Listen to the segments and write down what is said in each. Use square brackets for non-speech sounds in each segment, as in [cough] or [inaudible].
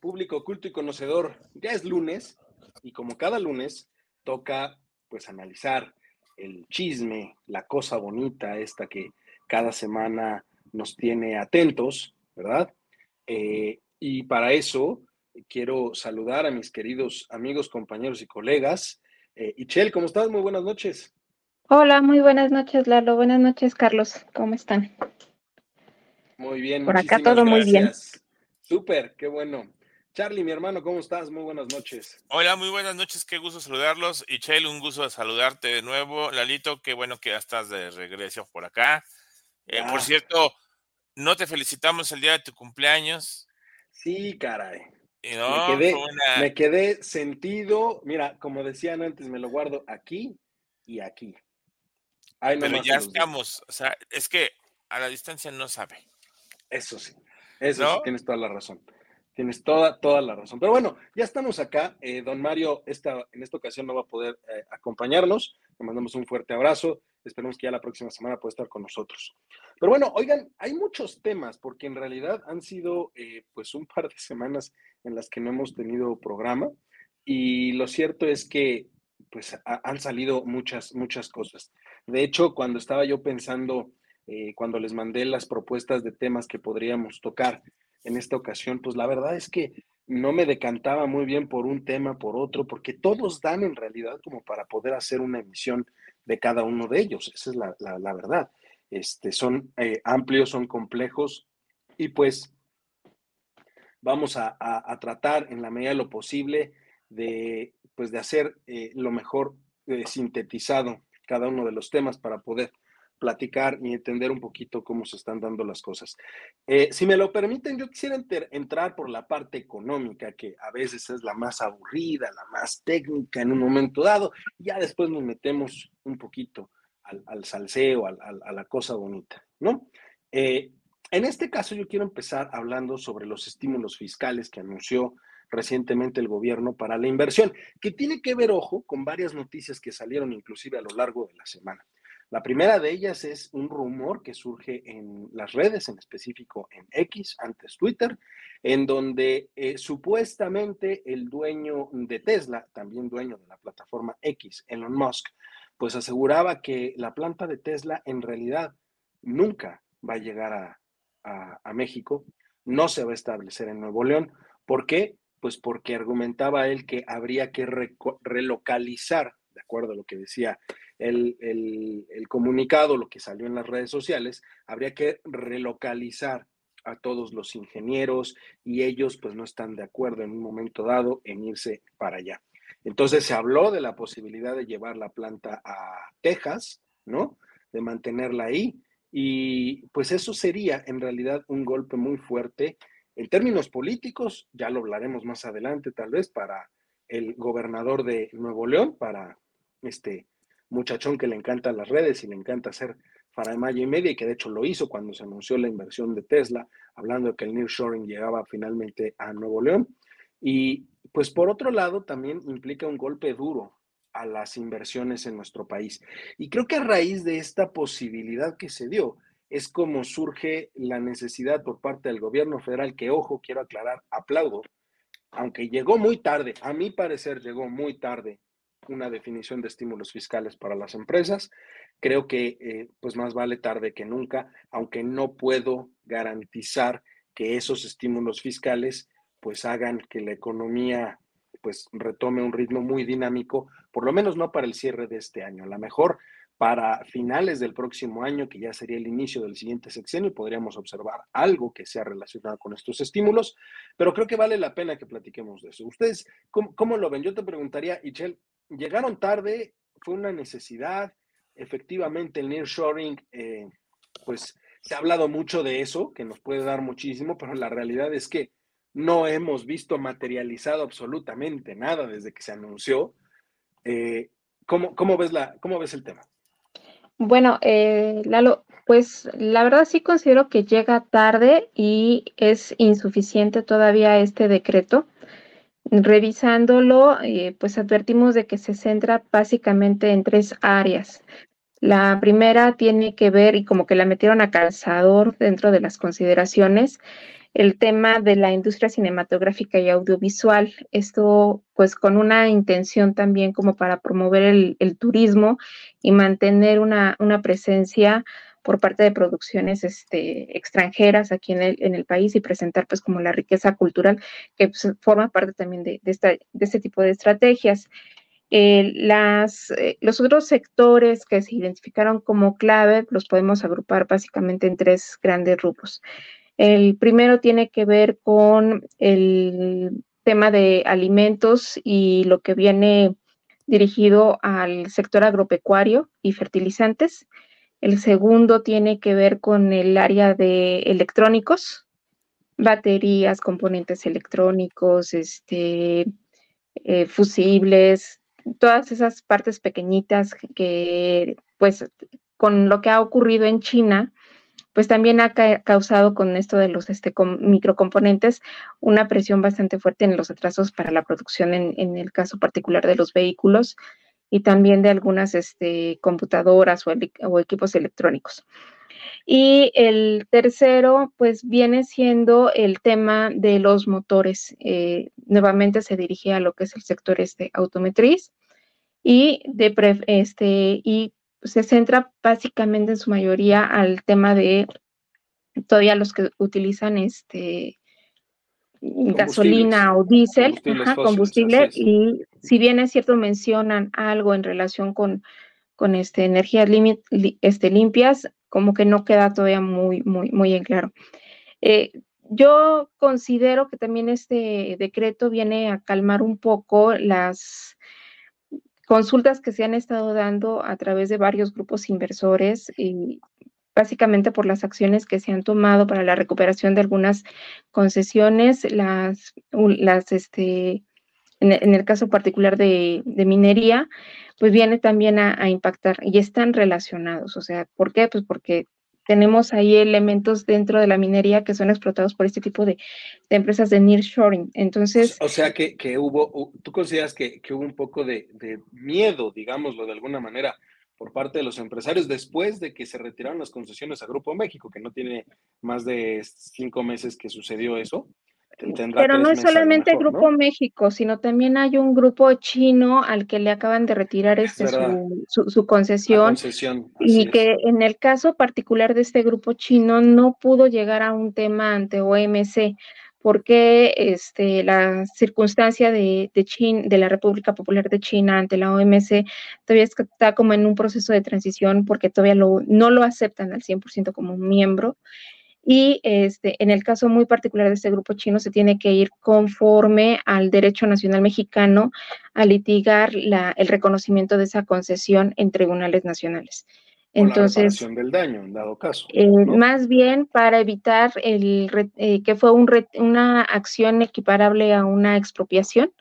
público culto y conocedor? Ya es lunes y como cada lunes toca pues analizar el chisme, la cosa bonita esta que cada semana nos tiene atentos, ¿verdad? Eh, y para eso quiero saludar a mis queridos amigos, compañeros y colegas. Eh, Ichel, ¿cómo estás? Muy buenas noches. Hola, muy buenas noches, Lalo. Buenas noches, Carlos. ¿Cómo están? Muy bien. Por acá todo muy bien. Súper, qué bueno. Charlie, mi hermano, ¿cómo estás? Muy buenas noches. Hola, muy buenas noches, qué gusto saludarlos. Y Chel, un gusto saludarte de nuevo. Lalito, qué bueno que ya estás de regreso por acá. Eh, por cierto, no te felicitamos el día de tu cumpleaños. Sí, caray. me, quedé, sentido. Mira, como decían antes, me lo guardo aquí y aquí. Pero ya estamos, o sea, es que a la distancia no sabe. Eso sí. Eso sí, tienes toda la razón. Tienes toda, toda la razón. Pero bueno, ya estamos acá. Eh, don Mario esta, en esta ocasión no va a poder eh, acompañarnos. Le mandamos un fuerte abrazo. Esperemos que ya la próxima semana pueda estar con nosotros. Pero bueno, oigan, hay muchos temas porque en realidad han sido eh, pues un par de semanas en las que no hemos tenido programa y lo cierto es que pues han salido muchas, muchas cosas. De hecho, cuando estaba yo pensando cuando les mandé las propuestas de temas que podríamos tocar en esta ocasión, pues la verdad es que no me decantaba muy bien por un tema, por otro, porque todos dan en realidad como para poder hacer una emisión de cada uno de ellos. Esa es la, verdad. Este, son eh, amplios, son complejos y pues vamos a, tratar en la medida de lo posible de, pues de hacer eh, lo mejor sintetizado cada uno de los temas para poder platicar y entender un poquito cómo se están dando las cosas. Eh, si me lo permiten, yo quisiera entrar por la parte económica, que a veces es la más aburrida, la más técnica en un momento dado, y ya después nos metemos un poquito al, salseo, a la cosa bonita, ¿no? Eh, en este caso, yo quiero empezar hablando sobre los estímulos fiscales que anunció recientemente el gobierno para la inversión, que tiene que ver, ojo, con varias noticias que salieron inclusive a lo largo de la semana. La primera de ellas es un rumor que surge en las redes, en específico en X, antes Twitter, en donde eh, supuestamente el dueño de Tesla, también dueño de la plataforma X, Elon Musk, pues aseguraba que la planta de Tesla en realidad nunca va a llegar a, México, no se va a establecer en Nuevo León. ¿Por qué? Pues porque argumentaba él que habría que relocalizar, de acuerdo a lo que decía el, comunicado, lo que salió en las redes sociales, habría que relocalizar a todos los ingenieros y ellos pues no están de acuerdo en un momento dado en irse para allá. Entonces se habló de la posibilidad de llevar la planta a Texas, ¿no? De mantenerla ahí. Y pues eso sería en realidad un golpe muy fuerte en términos políticos, ya lo hablaremos más adelante tal vez para el gobernador de Nuevo León, para este muchachón que le encanta las redes y le encanta hacer mayo y media, y que de hecho lo hizo cuando se anunció la inversión de Tesla, hablando de que el nearshoring llegaba finalmente a Nuevo León. Y pues por otro lado también implica un golpe duro a las inversiones en nuestro país. Y creo que a raíz de esta posibilidad que se dio, es como surge la necesidad por parte del gobierno federal, que ojo, quiero aclarar, aplaudo, aunque llegó muy tarde, a mi parecer llegó muy tarde una definición de estímulos fiscales para las empresas. Creo que eh, pues más vale tarde que nunca, aunque no puedo garantizar que esos estímulos fiscales pues hagan que la economía pues retome un ritmo muy dinámico, por lo menos no para el cierre de este año. A lo mejor para finales del próximo año, que ya sería el inicio del siguiente sexenio, podríamos observar algo que sea relacionado con estos estímulos, pero creo que vale la pena que platiquemos de eso. ¿Ustedes cómo, lo ven? Yo te preguntaría, Ichel, llegaron tarde, fue una necesidad, efectivamente el nearshoring, eh, pues se ha hablado mucho de eso, que nos puede dar muchísimo, pero la realidad es que no hemos visto materializado absolutamente nada desde que se anunció. Eh, ¿cómo, ves la, ¿Cómo ves el tema? Bueno, eh, Lalo, pues la verdad sí considero que llega tarde y es insuficiente todavía este decreto. Revisándolo, eh, pues advertimos de que se centra básicamente en tres áreas. La primera tiene que ver, y como que la metieron a calzador dentro de las consideraciones, el tema de la industria cinematográfica y audiovisual. Esto pues con una intención también como para promover el, turismo y mantener una, presencia por parte de producciones este, extranjeras aquí en el, país y presentar pues como la riqueza cultural que pues, forma parte también de, este tipo de estrategias. Eh, eh, los otros sectores que se identificaron como clave los podemos agrupar básicamente en tres grandes grupos. El primero tiene que ver con el tema de alimentos y lo que viene dirigido al sector agropecuario y fertilizantes. El segundo tiene que ver con el área de electrónicos, baterías, componentes electrónicos, este, eh, fusibles, todas esas partes pequeñitas que, pues, con lo que ha ocurrido en China, pues también ha causado con esto de los este, microcomponentes una presión bastante fuerte en los atrasos para la producción en, el caso particular de los vehículos y también de algunas este, computadoras o, equipos electrónicos. Y el tercero, pues viene siendo el tema de los motores. Eh, nuevamente se dirige a lo que es el sector este, automotriz y, de este, y se centra básicamente en su mayoría al tema de todavía los que utilizan este gasolina o diésel, combustible, y si bien es cierto mencionan algo en relación con, con este, energías este, limpias, como que no queda todavía muy, muy, muy en claro. Eh, yo considero que también este decreto viene a calmar un poco las, consultas que se han estado dando a través de varios grupos inversores y básicamente por las acciones que se han tomado para la recuperación de algunas concesiones, las, las este, en, el caso particular de, minería, pues viene también a, impactar y están relacionados. O sea, ¿por qué? Pues porque tenemos ahí elementos dentro de la minería que son explotados por este tipo de, empresas de nearshoring. Entonces... O sea que, hubo, tú consideras que, hubo un poco de, miedo, digámoslo de alguna manera, por parte de los empresarios después de que se retiraron las concesiones a Grupo México, que no tiene más de cinco meses que sucedió eso. Pero no es solamente Grupo México, sino también hay un grupo chino al que le acaban de retirar este su, concesión, y que en el caso particular de este grupo chino no pudo llegar a un tema ante OMC porque este, la circunstancia de, de, de la República Popular de China ante la OMC todavía está como en un proceso de transición porque todavía no lo aceptan al 100% como miembro y este, en el caso muy particular de este grupo chino se tiene que ir conforme al derecho nacional mexicano a litigar el reconocimiento de esa concesión en tribunales nacionales. Entonces, la del daño, en dado caso. Eh, más bien para evitar el, eh, que fue un una acción equiparable a una expropiación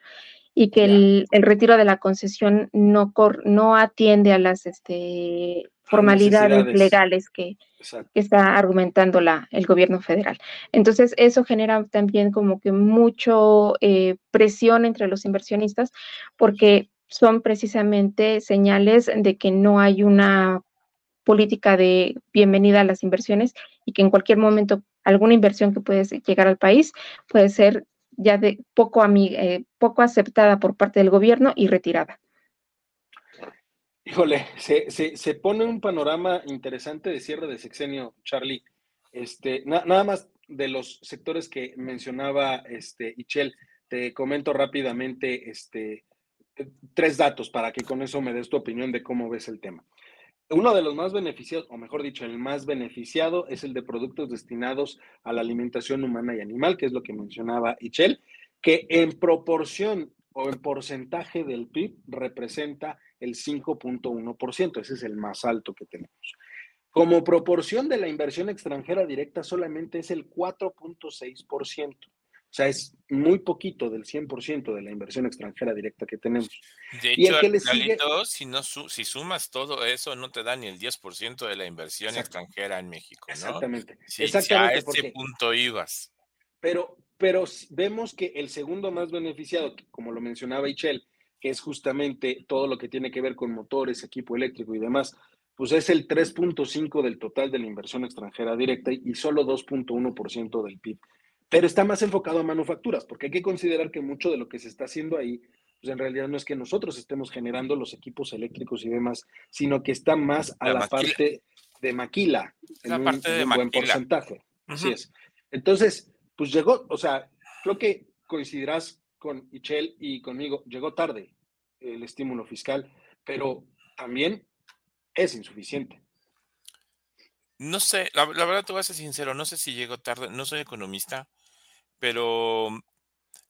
y que el, el, retiro de la concesión no, no atiende a las este, formalidades legales que, está argumentando la, el gobierno federal. Entonces, eso genera también como que mucho eh, presión entre los inversionistas porque son precisamente señales de que no hay una política de bienvenida a las inversiones y que en cualquier momento alguna inversión que puede llegar al país puede ser ya de poco, eh, poco aceptada por parte del gobierno y retirada. Híjole, se, se, pone un panorama interesante de cierre de sexenio, Charlie. Este, nada más de los sectores que mencionaba este, Ichel, te comento rápidamente este, tres datos para que con eso me des tu opinión de cómo ves el tema. Uno de los más beneficiados, o mejor dicho, el más beneficiado es el de productos destinados a la alimentación humana y animal, que es lo que mencionaba Ichel, que en proporción o en porcentaje del PIB representa el 5.1%. Ese es el más alto que tenemos. Como proporción de la inversión extranjera directa solamente es el 4.6%. O sea, es muy poquito del 100% de la inversión extranjera directa que tenemos. De hecho, y si, no, si sumas todo eso, no te da ni el 10% de la inversión extranjera en México. ¿no? Exactamente. Si, a ese punto ibas. Pero, pero vemos que el segundo más beneficiado, como lo mencionaba Ichel, que es justamente todo lo que tiene que ver con motores, equipo eléctrico y demás, pues es el 3.5 del total de la inversión extranjera directa y solo 2.1% del PIB pero está más enfocado a manufacturas, porque hay que considerar que mucho de lo que se está haciendo ahí, pues en realidad no es que nosotros estemos generando los equipos eléctricos y demás, sino que está más a la, parte de maquila, la en parte de un buen porcentaje. Así es. Entonces, pues llegó, o sea, creo que coincidirás con Ichel y conmigo, llegó tarde el estímulo fiscal, pero también es insuficiente. No sé, la, la, verdad te voy a ser sincero, no sé si llegó tarde, no soy economista, pero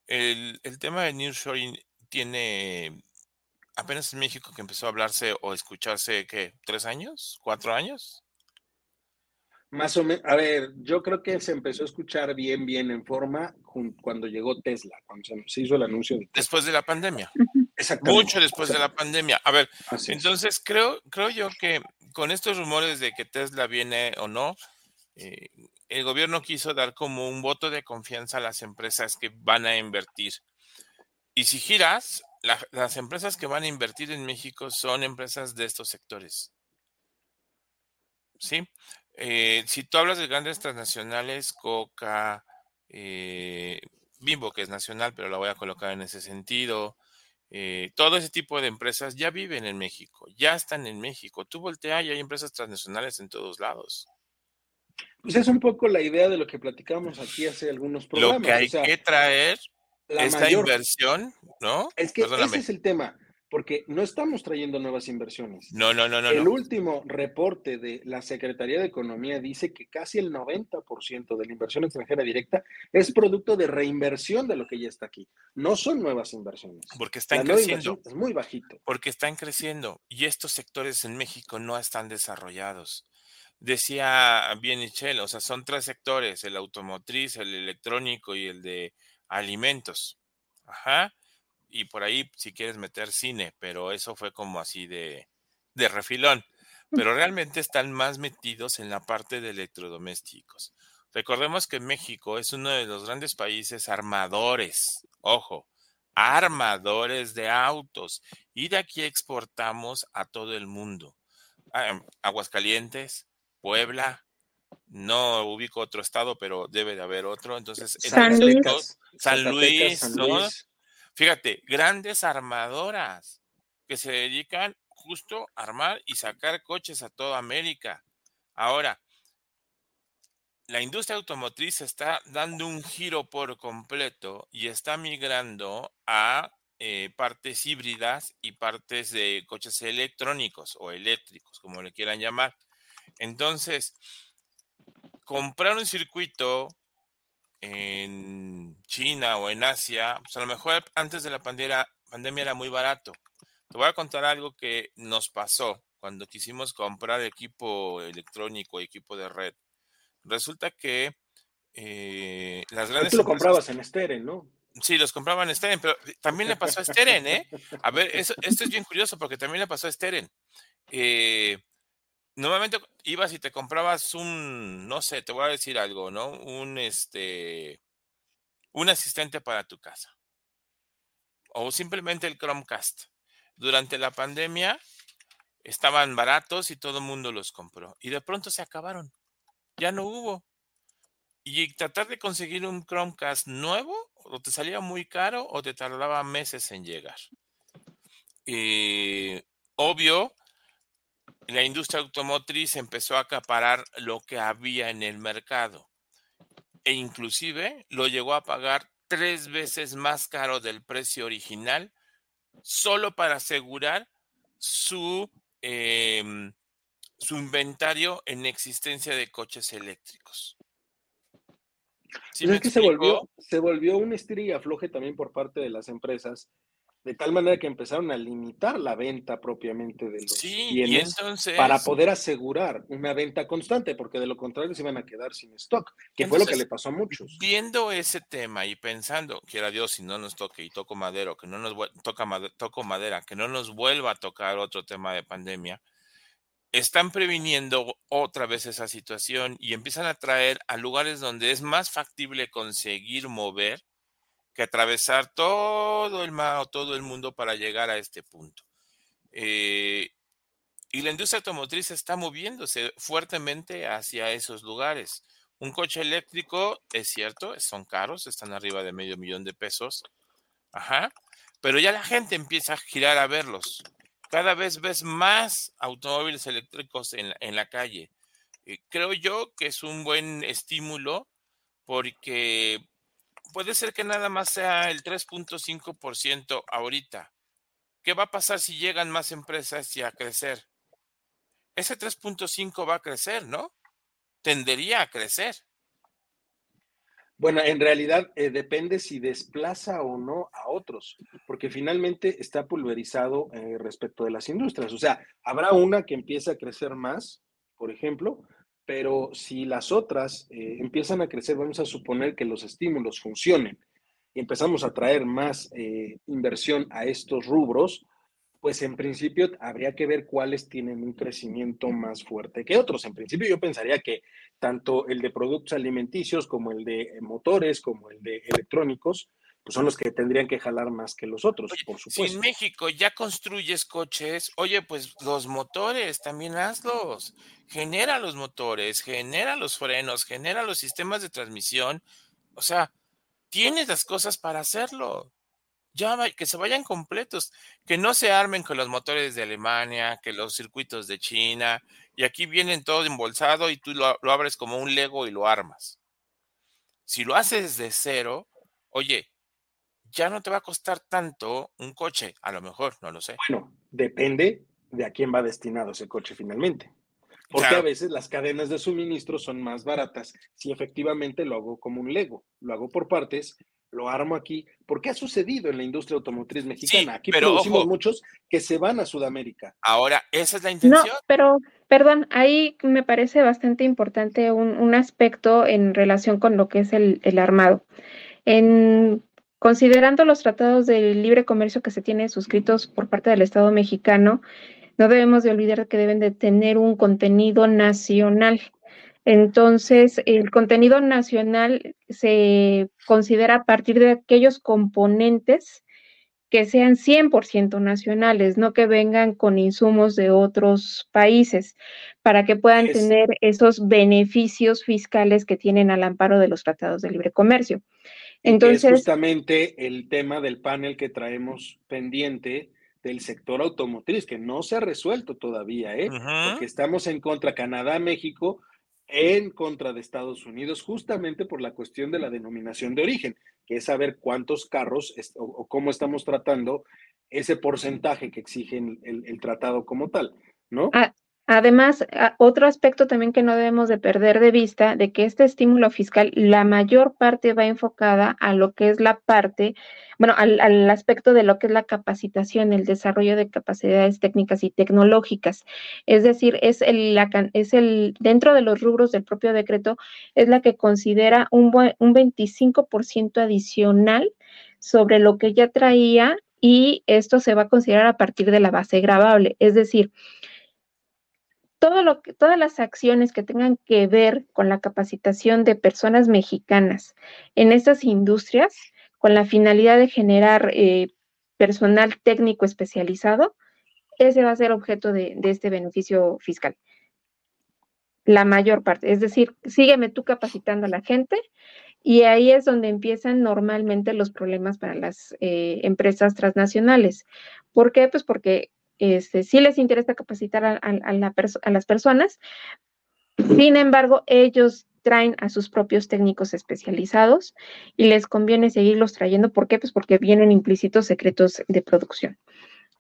el, el tema de nearshoring tiene apenas en México que empezó a hablarse o escucharse, ¿qué? ¿Tres años? ¿Cuatro años? Más o menos, a ver, yo creo que se empezó a escuchar bien, bien en forma cuando llegó Tesla, cuando se, hizo el anuncio. De después de la pandemia. Exactamente. Mucho después de la pandemia. A ver, entonces creo, creo yo que con estos rumores de que Tesla viene o no, eh, el gobierno quiso dar como un voto de confianza a las empresas que van a invertir. Y si giras, las empresas que van a invertir en México son empresas de estos sectores. ¿Sí? Eh, si tú hablas de grandes transnacionales, Coca, eh, Bimbo, que es nacional, pero la voy a colocar en ese sentido, todo ese tipo de empresas ya viven en México, ya están en México. Tú volteas y hay empresas transnacionales en todos lados. Pues es un poco la idea de lo que platicamos aquí hace algunos programas. Lo que hay que traer, esta inversión, ¿no? Es que ese es el tema, porque no estamos trayendo nuevas inversiones. No, no, no, no. El último reporte de la Secretaría de Economía dice que casi el 90% de la inversión extranjera directa es producto de reinversión de lo que ya está aquí. No son nuevas inversiones. Porque están creciendo. Es muy bajito. Porque están creciendo y estos sectores en México no están desarrollados decía bien Michelle, o sea, son tres sectores, el automotriz, el electrónico y el de alimentos. Ajá. Y por ahí si quieres meter cine, pero eso fue como así de, de refilón. Pero realmente están más metidos en la parte de electrodomésticos. Recordemos que México es uno de los grandes países armadores, ojo, armadores de autos. Y de aquí exportamos a todo el mundo. Ah, Aguascalientes, Puebla, no ubico otro estado, pero debe de haber otro. Entonces, San, Luis. San, Luis, ¿no? Fíjate, grandes armadoras que se dedican justo a armar y sacar coches a toda América. Ahora, la industria automotriz está dando un giro por completo y está migrando a eh, partes híbridas y partes de coches electrónicos o eléctricos, como le quieran llamar. Entonces, comprar un circuito en China o en Asia, pues a lo mejor antes de la pandemia, pandemia era muy barato. Te voy a contar algo que nos pasó cuando quisimos comprar equipo electrónico, equipo de red. Resulta que eh, las grandes... Tú lo comprabas en Steren, ¿no? Sí, los compraban en Steren, pero también le pasó a Steren, ¿eh? A ver, esto es bien curioso porque también le pasó a Steren. Eh, Normalmente ibas y te comprabas un, no sé, te voy a decir algo, ¿no? Un este, un asistente para tu casa. O simplemente el Chromecast. Durante la pandemia estaban baratos y todo el mundo los compró. Y de pronto se acabaron. Ya no hubo. Y tratar de conseguir un Chromecast nuevo, o te salía muy caro o te tardaba meses en llegar. Y obvio, la industria automotriz empezó a acaparar lo que había en el mercado e inclusive lo llegó a pagar tres veces más caro del precio original solo para asegurar su, em, su inventario en existencia de coches eléctricos. Pues es que se volvió, se volvió un estira y afloje también por parte de las empresas de tal manera que empezaron a limitar la venta propiamente de los bienes para poder asegurar una venta constante, porque de lo contrario se iban a quedar sin stock, que fue lo que le pasó a muchos. Viendo ese tema y pensando, quiera Dios, si no nos toque y toco madera, que no nos toca toco madera, que no nos vuelva a tocar otro tema de pandemia, están previniendo otra vez esa situación y empiezan a traer a lugares donde es más factible conseguir mover que atravesar todo el mar o todo el mundo para llegar a este punto. Eh, y la industria automotriz está moviéndose fuertemente hacia esos lugares. Un coche eléctrico, es cierto, son caros, están arriba de medio millón de pesos. Ajá. Pero ya la gente empieza a girar a verlos. Cada vez ves más automóviles eléctricos en, en la calle. Eh, creo yo que es un buen estímulo porque puede ser que nada más sea el 3.5% ahorita. ¿Qué va a pasar si llegan más empresas y a crecer? Ese 3.5 va a crecer, ¿no? Tendería a crecer. Bueno, en realidad eh, depende si desplaza o no a otros, porque finalmente está pulverizado eh, respecto de las industrias. O sea, habrá una que empiece a crecer más, por ejemplo, pero si las otras eh, empiezan a crecer, vamos a suponer que los estímulos funcionen y empezamos a traer más eh, inversión a estos rubros, pues en principio habría que ver cuáles tienen un crecimiento más fuerte que otros. En principio yo pensaría que tanto el de productos alimenticios como el de motores, como el de electrónicos, pues son los que tendrían que jalar más que los otros, por supuesto. Si en México ya construyes coches, oye, pues los motores también hazlos. Genera los motores, genera los frenos, genera los sistemas de transmisión. O sea, tienes las cosas para hacerlo. Ya que se vayan completos, que no se armen con los motores de Alemania, que los circuitos de China, y aquí vienen todo embolsado y tú lo, lo abres como un Lego y lo armas. Si lo haces de cero, oye, ya no te va a costar tanto un coche, a lo mejor, no lo sé. Bueno, depende de a quién va destinado ese coche finalmente. Porque a veces las cadenas de suministro son más baratas si efectivamente lo hago como un Lego, lo hago por partes, lo armo aquí, porque ha sucedido en la industria automotriz mexicana. aquí pero producimos muchos que se van a Sudamérica. Ahora, esa es la intención. No, pero, perdón, ahí me parece bastante importante un, aspecto en relación con lo que es el, el armado. En Considerando los tratados de libre comercio que se tienen suscritos por parte del Estado mexicano, no debemos de olvidar que deben de tener un contenido nacional. Entonces, el contenido nacional se considera a partir de aquellos componentes que sean 100% nacionales, no que vengan con insumos de otros países, para que puedan tener esos beneficios fiscales que tienen al amparo de los tratados de libre comercio. Entonces, es justamente el tema del panel que traemos pendiente del sector automotriz, que no se ha resuelto todavía, ¿eh? Porque estamos en contra Canadá, México, en contra de Estados Unidos, justamente por la cuestión de la denominación de origen, que es saber cuántos carros o, cómo estamos tratando ese porcentaje que exige el, el tratado como tal, ¿no? Ah, Además, otro aspecto también que no debemos de perder de vista, de que este estímulo fiscal, la mayor parte va enfocada a lo que es la parte, bueno, al, aspecto de lo que es la capacitación, el desarrollo de capacidades técnicas y tecnológicas. Es decir, es el, es el dentro de los rubros del propio decreto, es la que considera un, un 25% adicional sobre lo que ya traía y esto se va a considerar a partir de la base grabable. Es decir, todo lo que, todas las acciones que tengan que ver con la capacitación de personas mexicanas en estas industrias, con la finalidad de generar eh, personal técnico especializado, ese va a ser objeto de, de, este beneficio fiscal. La mayor parte, es decir, sígueme tú capacitando a la gente y ahí es donde empiezan normalmente los problemas para las eh, empresas transnacionales. ¿Por qué? Pues porque este, sí les interesa capacitar a, las personas, sin embargo, ellos traen a sus propios técnicos especializados y les conviene seguirlos trayendo. ¿Por qué? Pues porque vienen implícitos secretos de producción.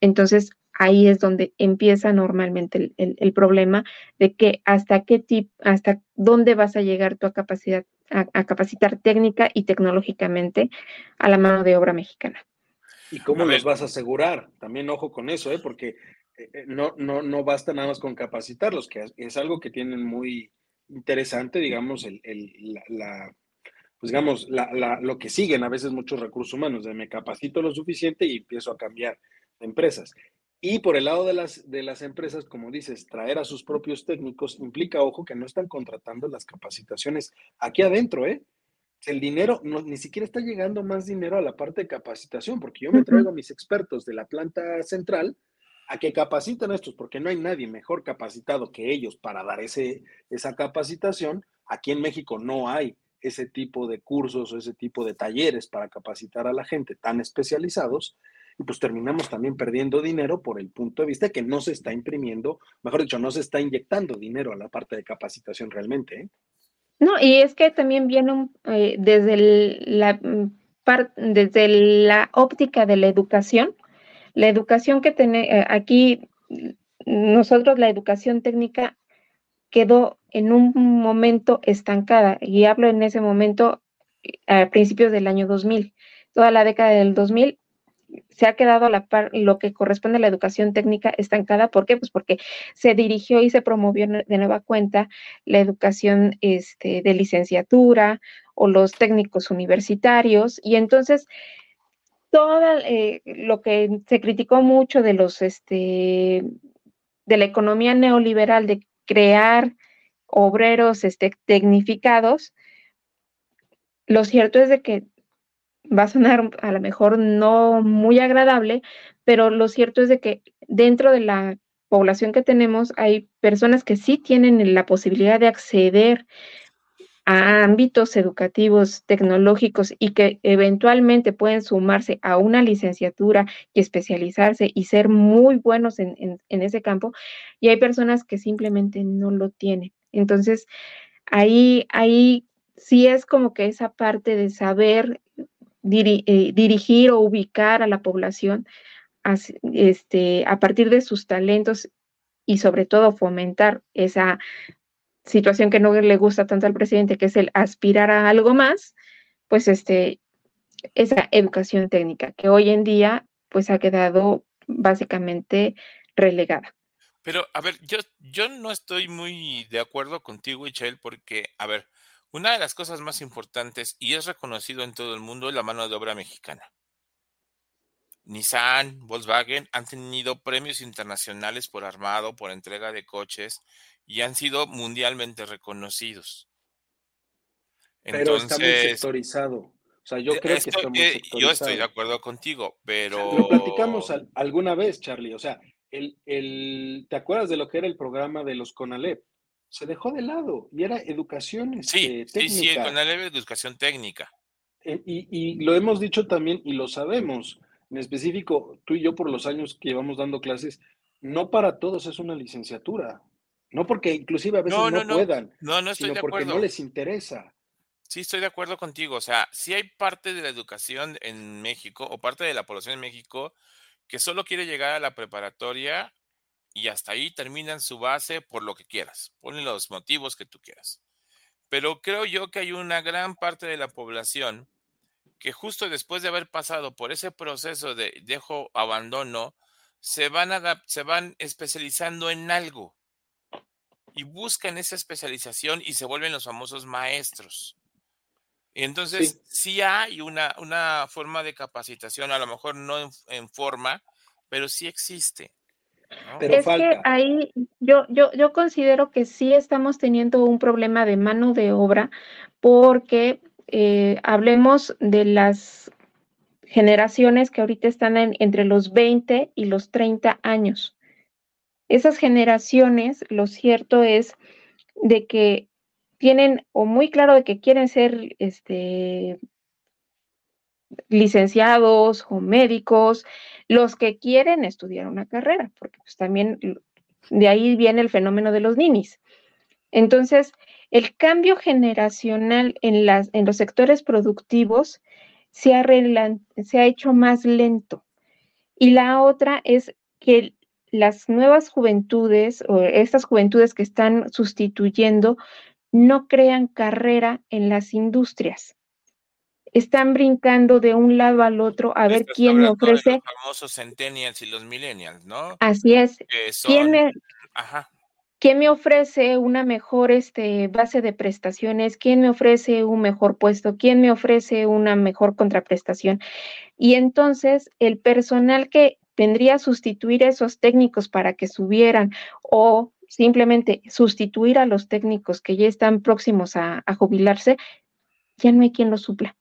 Entonces, ahí es donde empieza normalmente el, problema de que hasta qué tipo, hasta dónde vas a llegar tu capacidad, a, capacitar técnica y tecnológicamente a la mano de obra mexicana. ¿Y cómo los vas a asegurar? También ojo con eso, ¿eh? porque eh, eh, no, no, no basta nada más con capacitarlos, que es algo que tienen muy interesante, digamos, el, la, pues digamos, lo que siguen a veces muchos recursos humanos, de me capacito lo suficiente y empiezo a cambiar de empresas. Y por el lado de las, de las empresas, como dices, traer a sus propios técnicos implica, ojo, que no están contratando las capacitaciones aquí adentro, ¿eh? El dinero, no, ni siquiera está llegando más dinero a la parte de capacitación, porque yo me traigo a mis expertos de la planta central a que capaciten a estos, porque no hay nadie mejor capacitado que ellos para dar ese, esa capacitación. Aquí en México no hay ese tipo de cursos o ese tipo de talleres para capacitar a la gente tan especializados y pues terminamos también perdiendo dinero por el punto de vista que no se está imprimiendo, mejor dicho, no se está inyectando dinero a la parte de capacitación realmente. ¿eh? No, y es que también viene eh, desde, la, mm, desde la óptica de la educación, la educación que tenemos eh, aquí, nosotros la educación técnica quedó en un momento estancada y hablo en ese momento a principios del año 2000. Toda la década del 2000 se ha quedado a la par, lo que corresponde a la educación técnica estancada. ¿Por qué? Pues porque se dirigió y se promovió de nueva cuenta la educación este, de licenciatura o los técnicos universitarios. Y entonces, todo eh, lo que se criticó mucho de los, este, de la economía neoliberal, de crear obreros este, tecnificados, lo cierto es de que va a sonar a lo mejor no muy agradable, pero lo cierto es de que dentro de la población que tenemos hay personas que sí tienen la posibilidad de acceder a ámbitos educativos, tecnológicos y que eventualmente pueden sumarse a una licenciatura y especializarse y ser muy buenos en, en ese campo, y hay personas que simplemente no lo tienen. Entonces, ahí, ahí sí es como que esa parte de saber eh, dirigir o ubicar a la población a, este, a partir de sus talentos y sobre todo fomentar esa situación que no le gusta tanto al presidente, que es el aspirar a algo más, pues este, esa educación técnica que hoy en día pues ha quedado básicamente relegada. Pero, a ver, yo, yo no estoy muy de acuerdo contigo, Michelle, porque, a ver, una de las cosas más importantes, y es reconocido en todo el mundo, es la mano de obra mexicana. Nissan, Volkswagen han tenido premios internacionales por armado, por entrega de coches, y han sido mundialmente reconocidos. pero está muy sectorizado. O sea, yo creo que está muy sectorizado. Yo estoy de acuerdo contigo, pero... Lo platicamos alguna vez, Charlie. O sea, el, el, ¿te acuerdas de lo que era el programa de los CONALEP? Se dejó de lado y era educación sí, técnica. Sí, sí, con la leve educación técnica. Eh, y, y, lo hemos dicho también y lo sabemos, en específico, tú y yo por los años que llevamos dando clases, no para todos es una licenciatura. No porque inclusive a veces no, no, puedan, no, no estoy sino porque no les interesa. Sí, estoy de acuerdo contigo. O sea, si hay parte de la educación en México o parte de la población en México que solo quiere llegar a la preparatoria y hasta ahí terminan su base por lo que quieras. Ponen los motivos que tú quieras. Pero creo yo que hay una gran parte de la población que justo después de haber pasado por ese proceso de dejo abandono, se van, se van especializando en algo y buscan esa especialización y se vuelven los famosos maestros. Entonces sí, hay una, una, forma de capacitación, a lo mejor no en forma, pero sí existe es que ahí yo, yo, yo considero que sí estamos teniendo un problema de mano de obra porque eh, hablemos de las generaciones que ahorita están entre los 20 y los 30 años. Esas generaciones, lo cierto es de que tienen o muy claro de que quieren ser este, licenciados o médicos, los que quieren estudiar una carrera, porque pues también de ahí viene el fenómeno de los ninis. Entonces, El cambio generacional en, las, en los sectores productivos se ha, se ha hecho más lento. Y la otra es que las nuevas juventudes o estas juventudes que están sustituyendo no crean carrera en las industrias. Están brincando de un lado al otro a ver quién me ofrece. los famosos centennials y los millennials, ¿no? Así es. ¿Quién, me, ¿Quién me ofrece una mejor este, base de prestaciones? ¿Quién me ofrece un mejor puesto? ¿Quién me ofrece una mejor contraprestación? Y entonces el personal que vendría a sustituir a esos técnicos para que subieran o simplemente sustituir a los técnicos que ya están próximos a, jubilarse, ya no hay quien lo supla.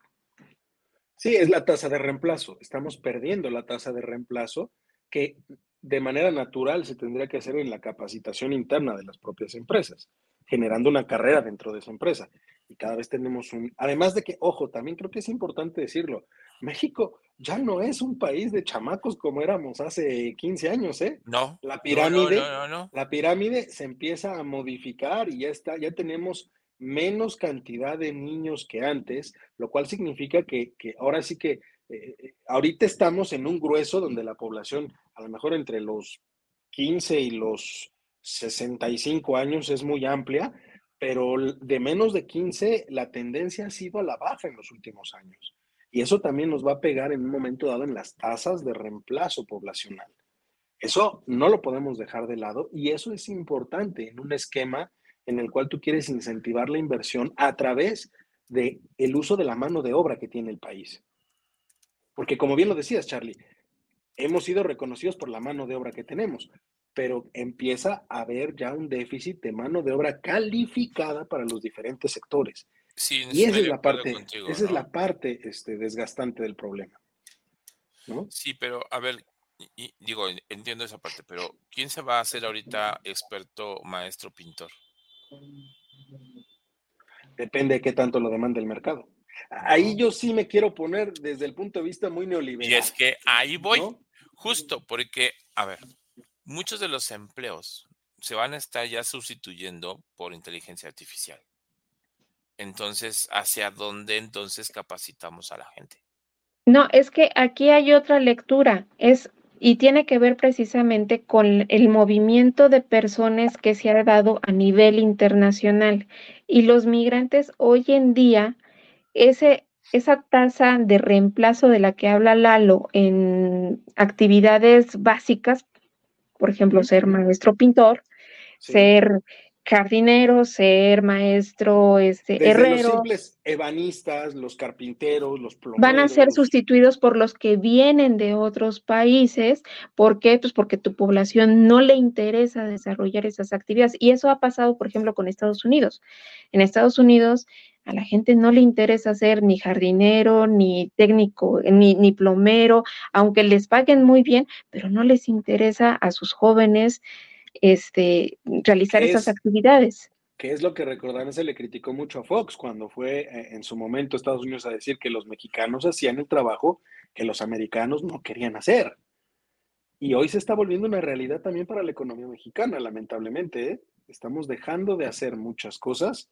Sí, es la tasa de reemplazo. Estamos perdiendo la tasa de reemplazo que de manera natural se tendría que hacer en la capacitación interna de las propias empresas, generando una carrera dentro de esa empresa. Y cada vez tenemos un... Además de que, ojo, también creo que es importante decirlo, México ya no es un país de chamacos como éramos hace 15 años, ¿eh? No. La pirámide, la pirámide se empieza a modificar y ya está, ya tenemos menos cantidad de niños que antes, lo cual significa que, ahora sí que eh, eh, ahorita estamos en un grueso donde la población, a lo mejor entre los 15 y los 65 años es muy amplia, pero de menos de 15 la tendencia ha sido a la baja en los últimos años. Y eso también nos va a pegar en un momento dado en las tasas de reemplazo poblacional. Eso no lo podemos dejar de lado y eso es importante en un esquema en el cual tú quieres incentivar la inversión a través de el uso de la mano de obra que tiene el país. Porque como bien lo decías, Charlie, hemos sido reconocidos por la mano de obra que tenemos, pero empieza a haber ya un déficit de mano de obra calificada para los diferentes sectores y esa es la parte, esa es la parte este, desgastante del problema. ¿no? Sí, pero a ver, digo, entiendo esa parte, pero ¿quién se va a hacer ahorita experto, maestro, pintor? Depende de qué tanto lo demanda el mercado. Ahí yo sí me quiero poner desde el punto de vista muy neoliberal. Y es que ahí voy, justo porque, a ver, muchos de los empleos se van a estar ya sustituyendo por inteligencia artificial. Entonces, ¿hacia dónde entonces capacitamos a la gente? No, es que aquí hay otra lectura, es y tiene que ver precisamente con el movimiento de personas que se ha dado a nivel internacional. Y los migrantes hoy en día, ese, esa tasa de reemplazo de la que habla Lalo en actividades básicas, por ejemplo, ser maestro pintor, ser jardinero, ser maestro, este, herrero. Los simples ebanistas, los carpinteros, los plomeros. Van a ser sustituidos por los que vienen de otros países. ¿Por qué? Pues porque tu población no le interesa desarrollar esas actividades. Y eso ha pasado, por ejemplo, con Estados Unidos. En Estados Unidos a la gente no le interesa ser ni jardinero, ni técnico, ni, ni plomero, aunque les paguen muy bien, pero no les interesa a sus jóvenes este, realizar esas actividades. Que es lo que recordarán, se le criticó mucho a Fox cuando fue eh, en su momento Estados Unidos a decir que los mexicanos hacían el trabajo que los americanos no querían hacer. Y hoy se está volviendo una realidad también para la economía mexicana, lamentablemente. ¿eh? Estamos dejando de hacer muchas cosas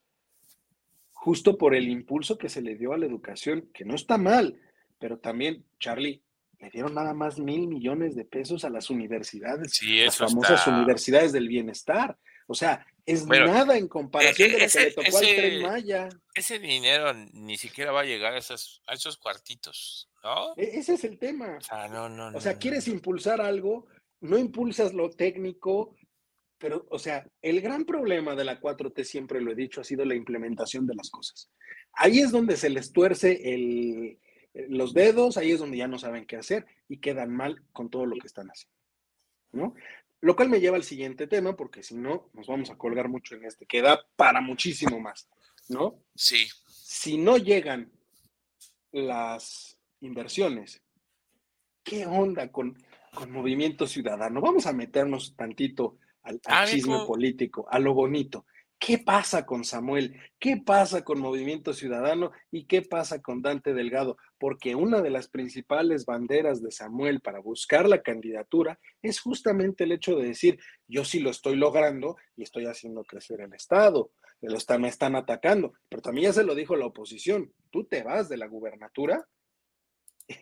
justo por el impulso que se le dio a la educación, que no está mal, pero también, Charlie, le dieron nada más mil millones de pesos a las universidades, las famosas universidades del bienestar. O sea, es nada en comparación de lo que le tocó al Tren Maya. Ese dinero ni siquiera va a llegar a esos, a esos cuartitos, ¿no? E, ese es el tema. O sea, no, no, O sea, quieres impulsar algo, no impulsas lo técnico, pero, o sea, el gran problema de la 4T, siempre lo he dicho, ha sido la implementación de las cosas. Ahí es donde se les tuerce el, los dedos, ahí es donde ya no saben qué hacer y quedan mal con todo lo que están haciendo. ¿no? Lo cual me lleva al siguiente tema, porque si no, nos vamos a colgar mucho en este, que da para muchísimo más, ¿no? Sí. Si no llegan las inversiones, ¿qué onda con, con Movimiento Ciudadano? Vamos a meternos tantito al, al chisme político, a lo bonito. ¿Qué pasa con Samuel? ¿Qué pasa con Movimiento Ciudadano? ¿Y qué pasa con Dante Delgado? Porque una de las principales banderas de Samuel para buscar la candidatura es justamente el hecho de decir, yo sí lo estoy logrando y estoy haciendo crecer el Estado, me están atacando, pero también ya se lo dijo la oposición, tú te vas de la gubernatura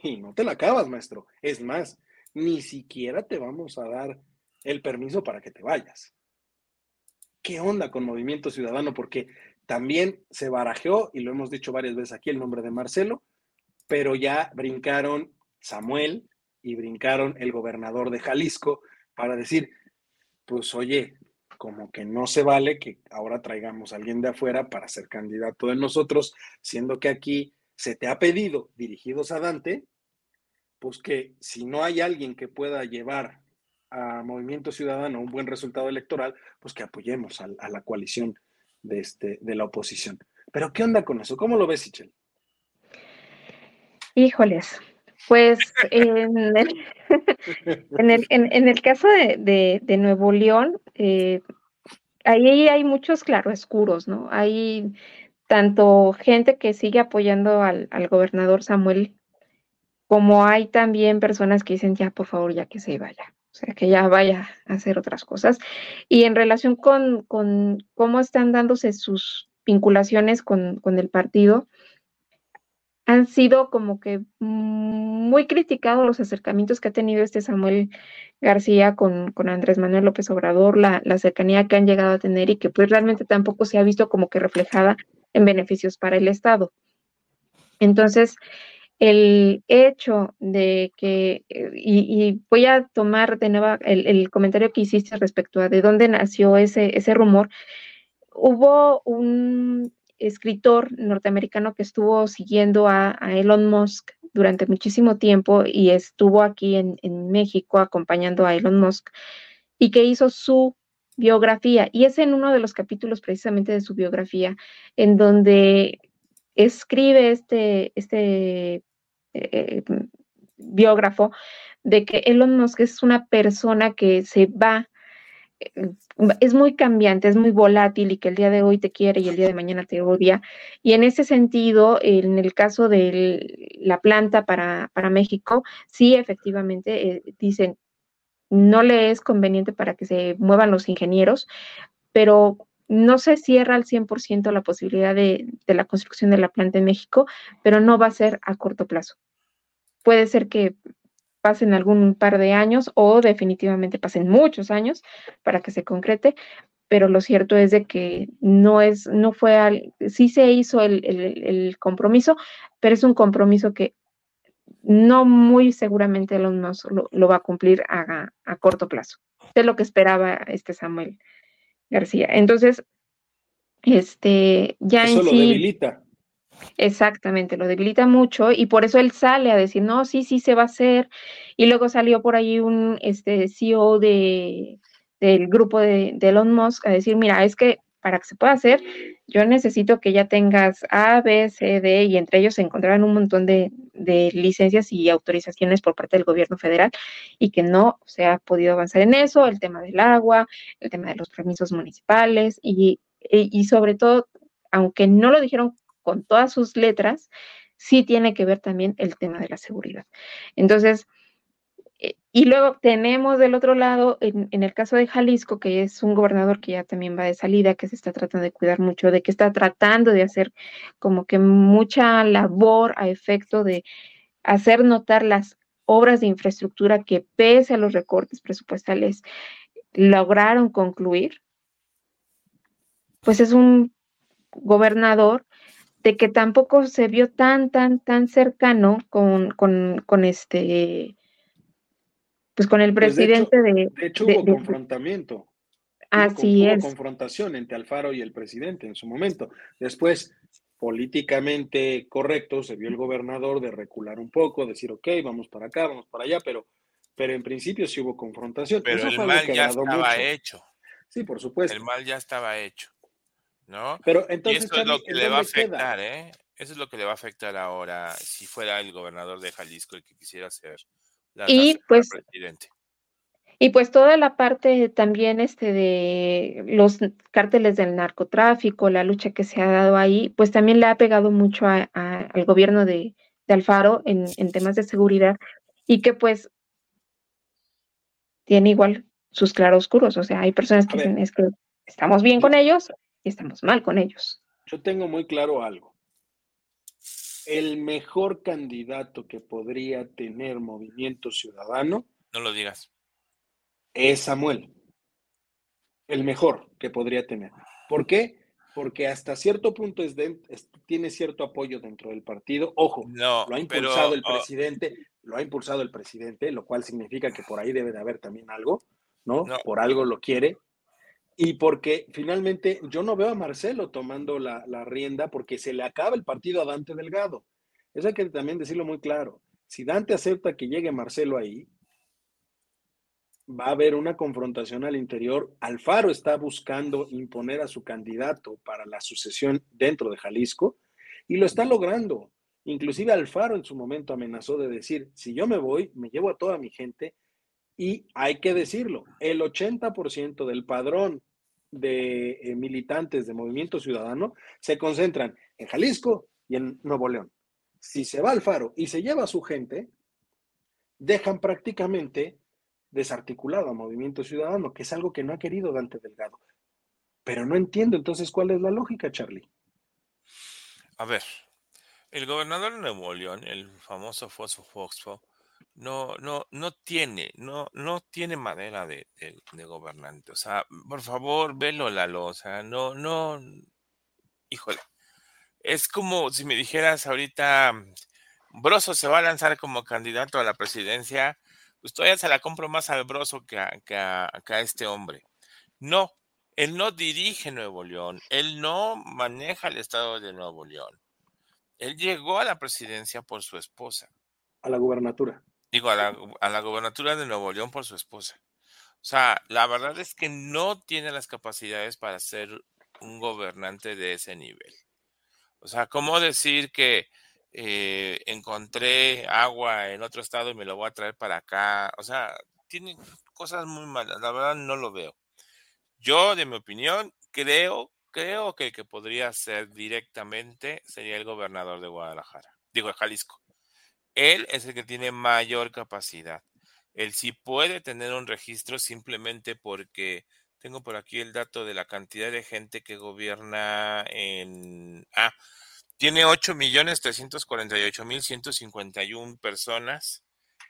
y no te la acabas, maestro. Es más, ni siquiera te vamos a dar el permiso para que te vayas. ¿Qué onda con Movimiento Ciudadano? Porque también se barajeó, y lo hemos dicho varias veces aquí, el nombre de Marcelo, pero ya brincaron Samuel y brincaron el gobernador de Jalisco para decir, pues oye, como que no se vale que ahora traigamos a alguien de afuera para ser candidato de nosotros, siendo que aquí se te ha pedido, dirigidos a Dante, pues que si no hay alguien que pueda llevar a Movimiento Ciudadano un buen resultado electoral, pues que apoyemos a, la coalición de, este, de la oposición. Pero ¿qué onda con eso? ¿Cómo lo ves, Sichel? Híjoles, pues [laughs] [laughs] en el, en el, caso de, Nuevo León, eh, ahí hay muchos claroscuros, ¿no? Hay tanto gente que sigue apoyando al, gobernador Samuel, como hay también personas que dicen, ya, por favor, ya que se vaya. O sea, que ya vaya a hacer otras cosas. Y en relación con, con cómo están dándose sus vinculaciones con, con el partido, han sido como que muy criticados los acercamientos que ha tenido este Samuel García con, Andrés Manuel López Obrador, la, cercanía que han llegado a tener y que pues realmente tampoco se ha visto como que reflejada en beneficios para el Estado. Entonces, el hecho de que, eh, y, voy a tomar de nuevo el, el, comentario que hiciste respecto a de dónde nació ese, ese rumor, hubo un, escritor norteamericano que estuvo siguiendo a, Elon Musk durante muchísimo tiempo y estuvo aquí en, México acompañando a Elon Musk y que hizo su biografía. Y es en uno de los capítulos precisamente de su biografía en donde escribe este, este eh, biógrafo de que Elon Musk es una persona que se va es muy cambiante, es muy volátil y que el día de hoy te quiere y el día de mañana te odia. Y en ese sentido, en el caso de la planta para, México, sí, efectivamente, eh, dicen, no le es conveniente para que se muevan los ingenieros, pero no se cierra al 100% la posibilidad de, de la construcción de la planta en México, pero no va a ser a corto plazo. Puede ser que pasen algún par de años o definitivamente pasen muchos años para que se concrete, pero lo cierto es de que no es, no fue al, sí se hizo el, compromiso, pero es un compromiso que no muy seguramente lo, lo, va a cumplir a, corto plazo. Es lo que esperaba este Samuel García. Entonces, este, ya en sí. Exactamente, lo debilita mucho y por eso él sale a decir, no, sí, sí se va a hacer. Y luego salió por ahí un este, CEO de, del grupo de, Elon Musk a decir, mira, es que para que se pueda hacer, yo necesito que ya tengas A, B, C, D, y entre ellos se encontrarán un montón de, de, licencias y autorizaciones por parte del gobierno federal y que no se ha podido avanzar en eso, el tema del agua, el tema de los permisos municipales y, y sobre todo, aunque no lo dijeron con todas sus letras, sí tiene que ver también el tema de la seguridad. Entonces, eh, y luego tenemos del otro lado, en, el caso de Jalisco, que es un gobernador que ya también va de salida, que se está tratando de cuidar mucho, de que está tratando de hacer como que mucha labor a efecto de hacer notar las obras de infraestructura que pese a los recortes presupuestales lograron concluir, pues es un gobernador de que tampoco se vio tan, tan, tan cercano con, con, este, pues con el pues, presidente de, de, hecho, hubo confrontamiento. Así es. confrontación entre Alfaro y el presidente en su momento. Después, políticamente correcto, se vio el gobernador de recular un poco, decir, ok, vamos para acá, vamos para allá, pero, pero en principio sí hubo confrontación. Pero el mal ya estaba hecho. Sí, por supuesto. El mal ya estaba hecho. ¿No? Pero entonces, y eso es lo que le va a afectar, ¿eh? Eso es lo que le va a afectar ahora si fuera el gobernador de Jalisco el que quisiera ser la y pues presidente. Y pues toda la parte también este de los cárteles del narcotráfico, la lucha que se ha dado ahí, pues también le ha pegado mucho al gobierno de, de Alfaro en, en temas de seguridad y que pues tiene igual sus claroscuros. O sea, hay personas que dicen es que estamos bien con ellos y estamos mal con ellos. Yo tengo muy claro algo. El mejor candidato que podría tener Movimiento Ciudadano. No lo digas. Es Samuel. El mejor que podría tener. ¿Por qué? Porque hasta cierto punto es tiene cierto apoyo dentro del partido. Ojo, no, lo ha impulsado el oh. presidente, lo ha impulsado el presidente, lo cual significa que por ahí debe de haber también algo, ¿no? Por algo lo quiere. Y porque finalmente yo no veo a Marcelo tomando la, rienda porque se le acaba el partido a Dante Delgado. Eso hay que también decirlo muy claro. Si Dante acepta que llegue Marcelo ahí, va a haber una confrontación al interior. Alfaro está buscando imponer a su candidato para la sucesión dentro de Jalisco y lo está logrando. Inclusive Alfaro en su momento amenazó de decir, si yo me voy, me llevo a toda mi gente y hay que decirlo, el 80% del padrón de eh, militantes de Movimiento Ciudadano se concentran en Jalisco y en Nuevo León. Si se va Alfaro y se lleva a su gente, dejan prácticamente desarticulado a Movimiento Ciudadano, que es algo que no ha querido Dante Delgado. Pero no entiendo entonces cuál es la lógica, Charlie. A ver, el gobernador Nuevo León, el famoso Fosfo Foxfo, no, no, no tiene, no, no tiene madera de, gobernante. O sea, por favor, velo, Lalo. O sea, no, no, híjole. Es como si me dijeras ahorita, Broso se va a lanzar como candidato a la presidencia, pues todavía se la compro más al Broso que a este hombre. No, él no dirige Nuevo León, él no maneja el estado de Nuevo León. Él llegó a la presidencia por su esposa. A la gubernatura. Digo, a la, gobernatura de Nuevo León por su esposa. O sea, la verdad es que no tiene las capacidades para ser un gobernante de ese nivel. O sea, ¿cómo decir que eh, encontré agua en otro estado y me lo voy a traer para acá? O sea, tiene cosas muy malas. La verdad no lo veo. Yo, de mi opinión, creo, creo que el que podría ser directamente sería el gobernador de Guadalajara. Digo, de Jalisco. Él es el que tiene mayor capacidad. Él sí puede tener un registro simplemente porque tengo por aquí el dato de la cantidad de gente que gobierna en... Ah, tiene 8.348.151 personas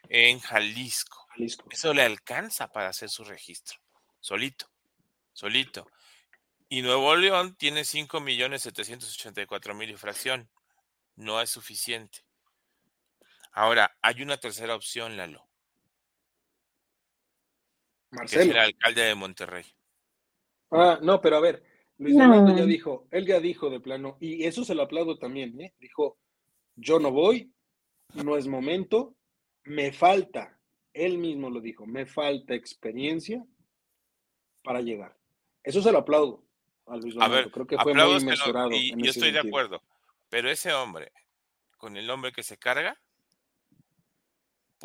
en Jalisco. Jalisco. Eso le alcanza para hacer su registro, solito, solito. Y Nuevo León tiene 5.784.000 y fracción. No es suficiente. Ahora, hay una tercera opción, Lalo. Marcelo. Que es el alcalde de Monterrey. Ah, no, pero a ver, Luis Fernando ya dijo, él ya dijo de plano, y eso se lo aplaudo también, ¿eh? Dijo, yo no voy, no es momento, me falta, él mismo lo dijo, me falta experiencia para llegar. Eso se lo aplaudo a Luis Fernando. ver, creo que fue muy mesurado. Y yo estoy de acuerdo, pero ese hombre, con el hombre que se carga,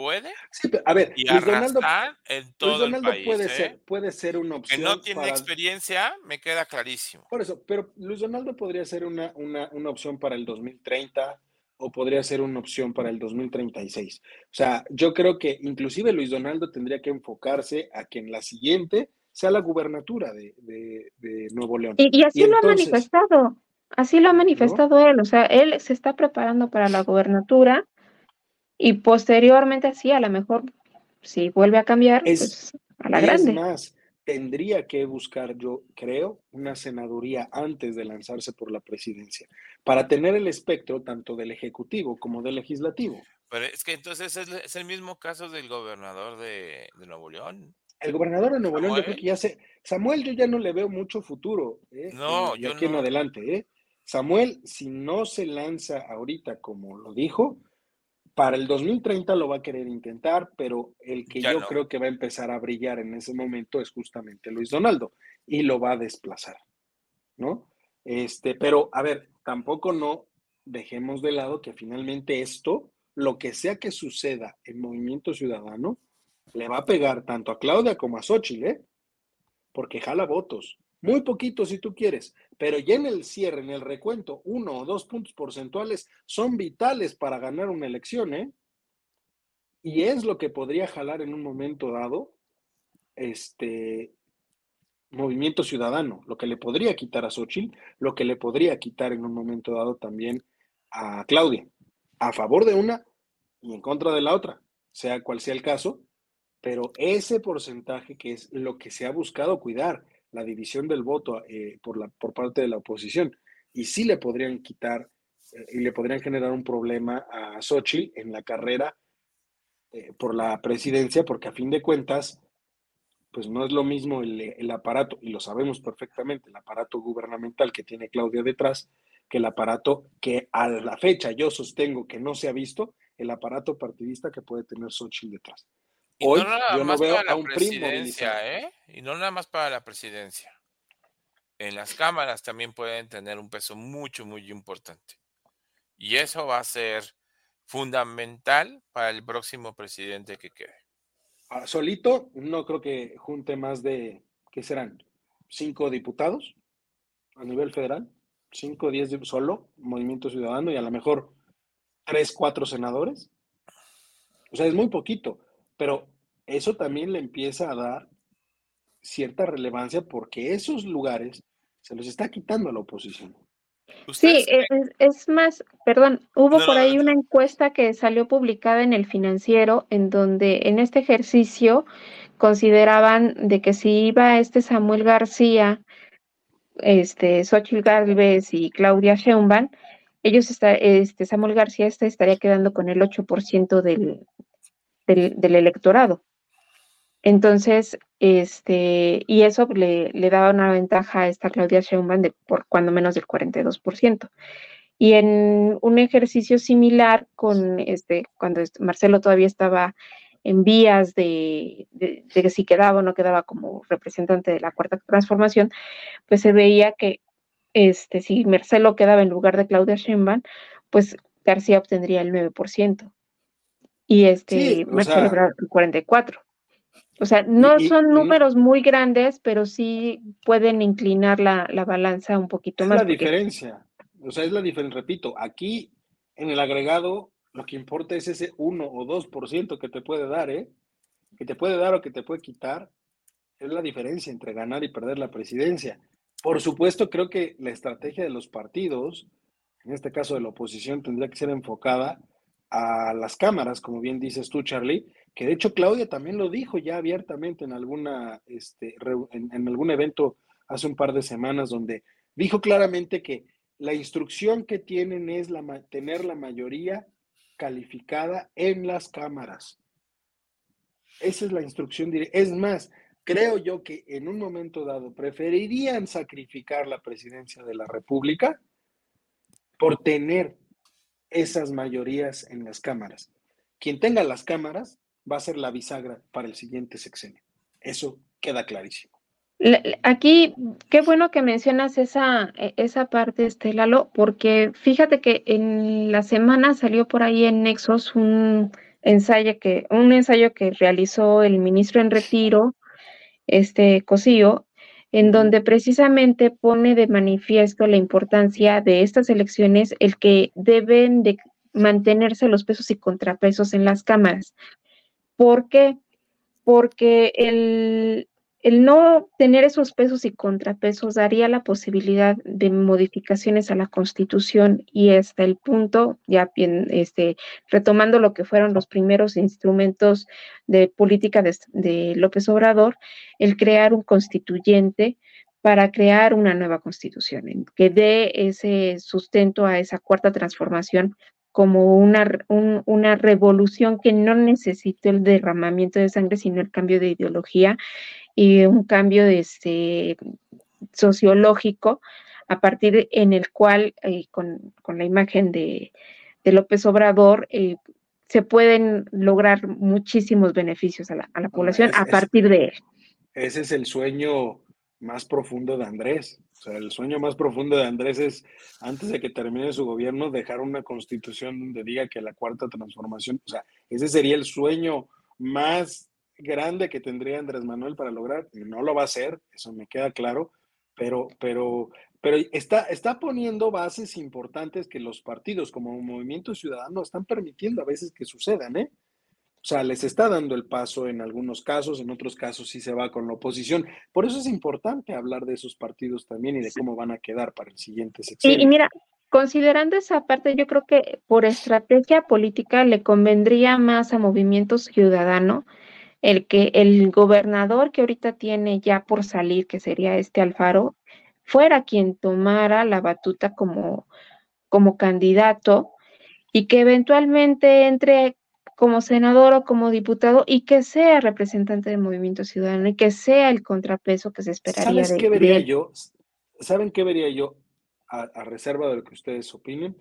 puede. Sí, a ver, y Luis Donaldo, en todo el país, puede, ¿eh? ser, puede ser una opción. Que no tiene experiencia, me queda clarísimo. Por eso, pero Luis Donaldo podría ser una, una, una, opción para el 2030 o podría ser una opción para el 2036. O sea, yo creo que inclusive Luis Donaldo tendría que enfocarse a que en la siguiente sea la gubernatura de, de, Nuevo León. Y, así lo ha manifestado, así lo ha manifestado él, o sea, él se está preparando para la gubernatura y posteriormente, sí, a lo mejor, si vuelve a cambiar, pues a la grande. Es más, tendría que buscar, yo creo, una senaduría antes de lanzarse por la presidencia, para tener el espectro tanto del Ejecutivo como del Legislativo. Pero es que entonces es, el mismo caso del gobernador de, Nuevo León. El gobernador de Nuevo León, yo creo que ya sé. Samuel, yo ya no le veo mucho futuro. ¿eh? No, yo aquí en adelante. ¿eh? Samuel, si no se lanza ahorita como lo dijo, para el 2030 lo va a querer intentar, pero el que yo creo que va a empezar a brillar en ese momento es justamente Luis Donaldo y lo va a desplazar, ¿no? Este, pero a ver, tampoco no dejemos de lado que finalmente esto, lo que sea que suceda en Movimiento Ciudadano, le va a pegar tanto a Claudia como a Xochitl, ¿eh? Porque jala votos. Muy poquito si tú quieres, pero ya en el cierre, en el recuento, uno o dos puntos porcentuales son vitales para ganar una elección, ¿eh? Y es lo que podría jalar en un momento dado este movimiento ciudadano, lo que le podría quitar a Xochitl, lo que le podría quitar en un momento dado también a Claudia, a favor de una y en contra de la otra, sea cual sea el caso, pero ese porcentaje que es lo que se ha buscado cuidar, la división del voto eh, por, la, por parte de la oposición, y sí le podrían quitar eh, y le podrían generar un problema a Xochitl en la carrera eh, por la presidencia, porque a fin de cuentas, pues no es lo mismo el, aparato, y lo sabemos perfectamente, el aparato gubernamental que tiene Claudia detrás, que el aparato que a la fecha yo sostengo que no se ha visto, el aparato partidista que puede tener Xochitl detrás. Hoy yo no veo a un presidencia, ¿eh? Y no nada más para la presidencia. En las cámaras también pueden tener un peso mucho, muy importante. Y eso va a ser fundamental para el próximo presidente que quede. Ah, solito, no creo que junte más de, ¿qué serán? ¿Cinco diputados a nivel federal? ¿Cinco, diez solo, Movimiento Ciudadano y a lo mejor tres, cuatro senadores? O sea, es muy poquito, pero eso también le empieza a dar cierta relevancia porque esos lugares se los está quitando a la oposición. Sí, es, más, perdón, hubo por ahí una encuesta que salió publicada en el financiero en donde en este ejercicio consideraban de que si iba este Samuel García, este Xochitl Galvez y Claudia Sheinbaum, ellos está, este Samuel García este estaría quedando con el 8% del, del, electorado. Entonces, este, y eso le, daba una ventaja a esta Claudia Sheinbaum de por cuando menos del 42%. Y en un ejercicio similar con este, cuando Marcelo todavía estaba en vías de, de, de, si quedaba o no quedaba como representante de la cuarta transformación, pues se veía que este, si Marcelo quedaba en lugar de Claudia Sheinbaum, pues García obtendría el 9%. Y este Marcelo el 44%. O sea, no son números muy grandes, pero sí pueden inclinar la, balanza un poquito más. Es la diferencia. O sea, es la diferencia. Repito, aquí en el agregado lo que importa es ese 1 o 2% que te puede dar, ¿eh? Que te puede dar o que te puede quitar. Es la diferencia entre ganar y perder la presidencia. Por supuesto, creo que la estrategia de los partidos, en este caso de la oposición, tendría que ser enfocada a las cámaras, como bien dices tú, Charlie, que de hecho Claudia también lo dijo ya abiertamente en alguna, este, en, algún evento hace un par de semanas, donde dijo claramente que la instrucción que tienen es la, tener la mayoría calificada en las cámaras. Esa es la instrucción directa. Es más, creo yo que en un momento dado preferirían sacrificar la presidencia de la República por tener esas mayorías en las cámaras. Quien tenga las cámaras va a ser la bisagra para el siguiente sexenio. Eso queda clarísimo. Aquí, qué bueno que mencionas esa, e, esa parte, Estelalo, porque fíjate que en la semana salió por ahí en Nexos un ensayo que, un ensayo que realizó el ministro en retiro, este Cosío, en donde precisamente pone de manifiesto la importancia de estas elecciones, el que deben de mantenerse los pesos y contrapesos en las cámaras. ¿Por qué? Porque el, el no tener esos pesos y contrapesos daría la posibilidad de modificaciones a la Constitución y hasta el punto, ya bien, este, retomando lo que fueron los primeros instrumentos de política de, López Obrador, el crear un constituyente para crear una nueva constitución, que dé ese sustento a esa cuarta transformación como una, una revolución que no necesita el derramamiento de sangre, sino el cambio de ideología y un cambio de este, sociológico a partir en el cual, eh, con, la imagen de, López Obrador, eh, se pueden lograr muchísimos beneficios a la, a la población a partir de él. Ese es el sueño más profundo de Andrés. O sea, el sueño más profundo de Andrés es, antes de que termine su gobierno, dejar una constitución donde diga que la cuarta transformación, o sea, ese sería el sueño más grande que tendría Andrés Manuel para lograr. No lo va a hacer, eso me queda claro, pero, pero, pero está, está poniendo bases importantes que los partidos como Movimiento Ciudadano están permitiendo a veces que sucedan, ¿eh? O sea, les está dando el paso en algunos casos, en otros casos sí se va con la oposición. Por eso es importante hablar de esos partidos también y de cómo van a quedar para el siguiente sexenio. Y, y mira, considerando esa parte, yo creo que por estrategia política le convendría más a Movimiento Ciudadano el que el gobernador que ahorita tiene ya por salir, que sería este Alfaro, fuera quien tomara la batuta como, como candidato y que eventualmente entre como senador o como diputado y que sea representante del movimiento ciudadano y que sea el contrapeso que se esperaría. ¿Sabes qué vería yo? ¿Saben qué vería yo a, reserva de lo que ustedes opinen?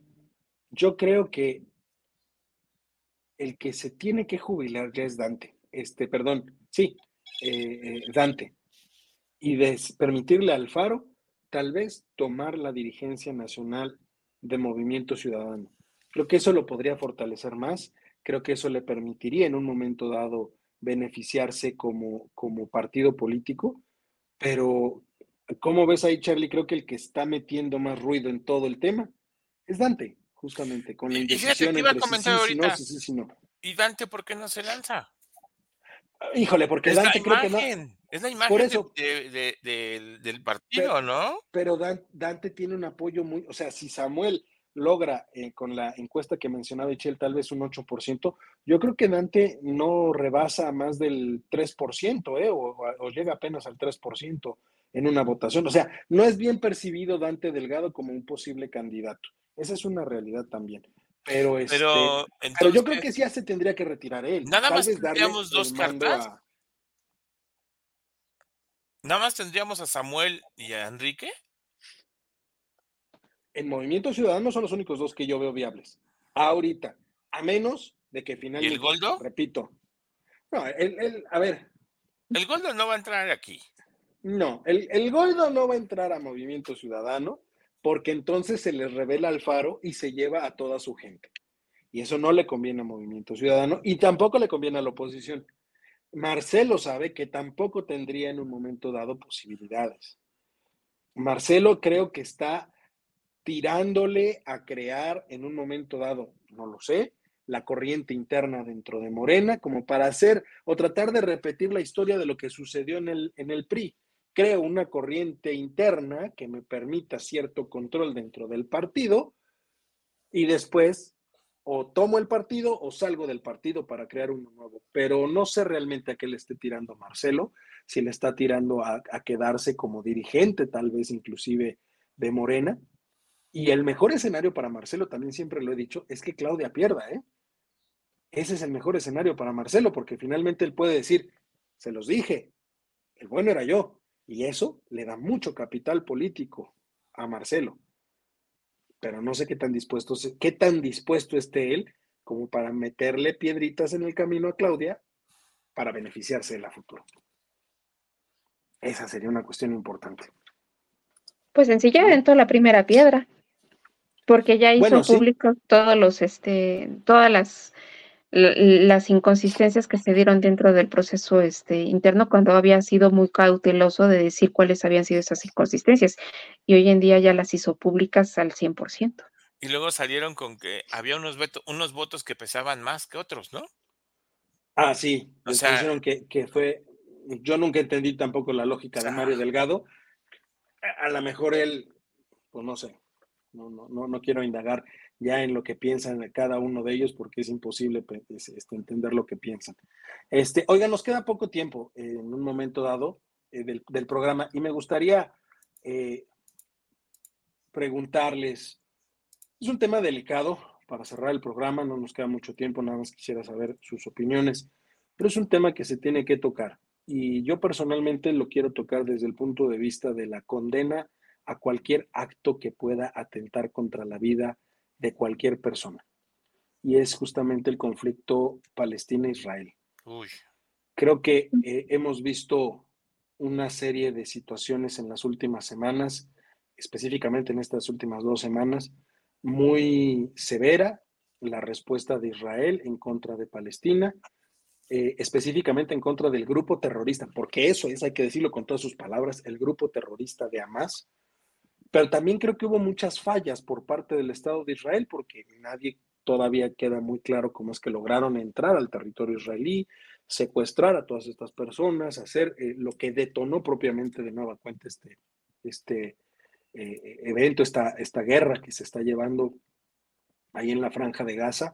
Yo creo que el que se tiene que jubilar ya es Dante. Este, perdón, sí, eh, eh, Dante. Y de permitirle al Faro tal vez tomar la dirigencia nacional de Movimiento Ciudadano. Creo que eso lo podría fortalecer más, creo que eso le permitiría en un momento dado beneficiarse como, como partido político, pero ¿cómo ves ahí, Charlie? Creo que el que está metiendo más ruido en todo el tema es Dante, justamente, con la indecisión entre sí, sí, sí, no. ¿Y Dante por qué no se lanza? Híjole, porque Dante creo que no. Es la imagen del partido, ¿no? Pero Dante tiene un apoyo muy, o sea, si Samuel logra eh, con la encuesta que mencionaba Michelle tal vez un 8%, yo creo que Dante no rebasa más del 3%, ¿eh? o, o, llega apenas al 3% en una votación. O sea, no es bien percibido Dante Delgado como un posible candidato. Esa es una realidad también. Pero, este, pero, yo creo que sí ya se tendría que retirar él. Nada más tendríamos dos cartas. Nada más tendríamos a Samuel y a Enrique. En Movimiento Ciudadano son los únicos dos que yo veo viables. Ahorita, a menos de que finalmente. ¿Y el Goldo? Repito. No, el, a ver. El Goldo no va a entrar aquí. No, el, el Goldo no va a entrar a Movimiento Ciudadano porque entonces se les revela al faro y se lleva a toda su gente. Y eso no le conviene a Movimiento Ciudadano y tampoco le conviene a la oposición. Marcelo sabe que tampoco tendría en un momento dado posibilidades. Marcelo creo que está tirándole a crear en un momento dado, no lo sé, la corriente interna dentro de Morena, como para hacer o tratar de repetir la historia de lo que sucedió en el, en el PRI creo una corriente interna que me permita cierto control dentro del partido y después o tomo el partido o salgo del partido para crear uno nuevo. Pero no sé realmente a qué le esté tirando Marcelo, si le está tirando a, quedarse como dirigente, tal vez inclusive de Morena. Y el mejor escenario para Marcelo, también siempre lo he dicho, es que Claudia pierda, ¿eh? Ese es el mejor escenario para Marcelo, porque finalmente él puede decir, se los dije, el bueno era yo, y eso le da mucho capital político a Marcelo. Pero no sé qué tan dispuesto, qué tan dispuesto esté él como para meterle piedritas en el camino a Claudia para beneficiarse de la futura. Esa sería una cuestión importante. Pues sencilla dentro la primera piedra, porque ya hizo público todos los, este, todas las las inconsistencias que se dieron dentro del proceso este, interno cuando había sido muy cauteloso de decir cuáles habían sido esas inconsistencias y hoy en día ya las hizo públicas al 100%. Y luego salieron con que había unos, unos votos que pesaban más que otros, ¿no? Ah, sí. O sea, dijeron que, que, fue. Yo nunca entendí tampoco la lógica de Mario Delgado. A, a lo mejor él, pues no sé, no, no, no, no quiero indagar ya en lo que piensan cada uno de ellos porque es imposible este, entender lo que piensan. Este, oiga, nos queda poco tiempo en un momento dado eh, del, programa y me gustaría eh, preguntarles, es un tema delicado para cerrar el programa, no nos queda mucho tiempo, nada más quisiera saber sus opiniones, pero es un tema que se tiene que tocar y yo personalmente lo quiero tocar desde el punto de vista de la condena a cualquier acto que pueda atentar contra la vida, de cualquier persona. Y es justamente el conflicto Palestina-Israel. Creo que eh, hemos visto una serie de situaciones en las últimas semanas, específicamente en estas últimas dos semanas, muy severa la respuesta de Israel en contra de Palestina. eh, específicamente en contra del grupo terrorista, porque eso es, hay que decirlo con todas sus palabras, el grupo terrorista de Hamas. Pero también creo que hubo muchas fallas por parte del Estado de Israel, porque nadie todavía queda muy claro cómo es que lograron entrar al territorio israelí, secuestrar a todas estas personas, hacer eh, lo que detonó propiamente de nueva cuenta este, este eh, evento, esta, esta guerra que se está llevando ahí en la franja de Gaza.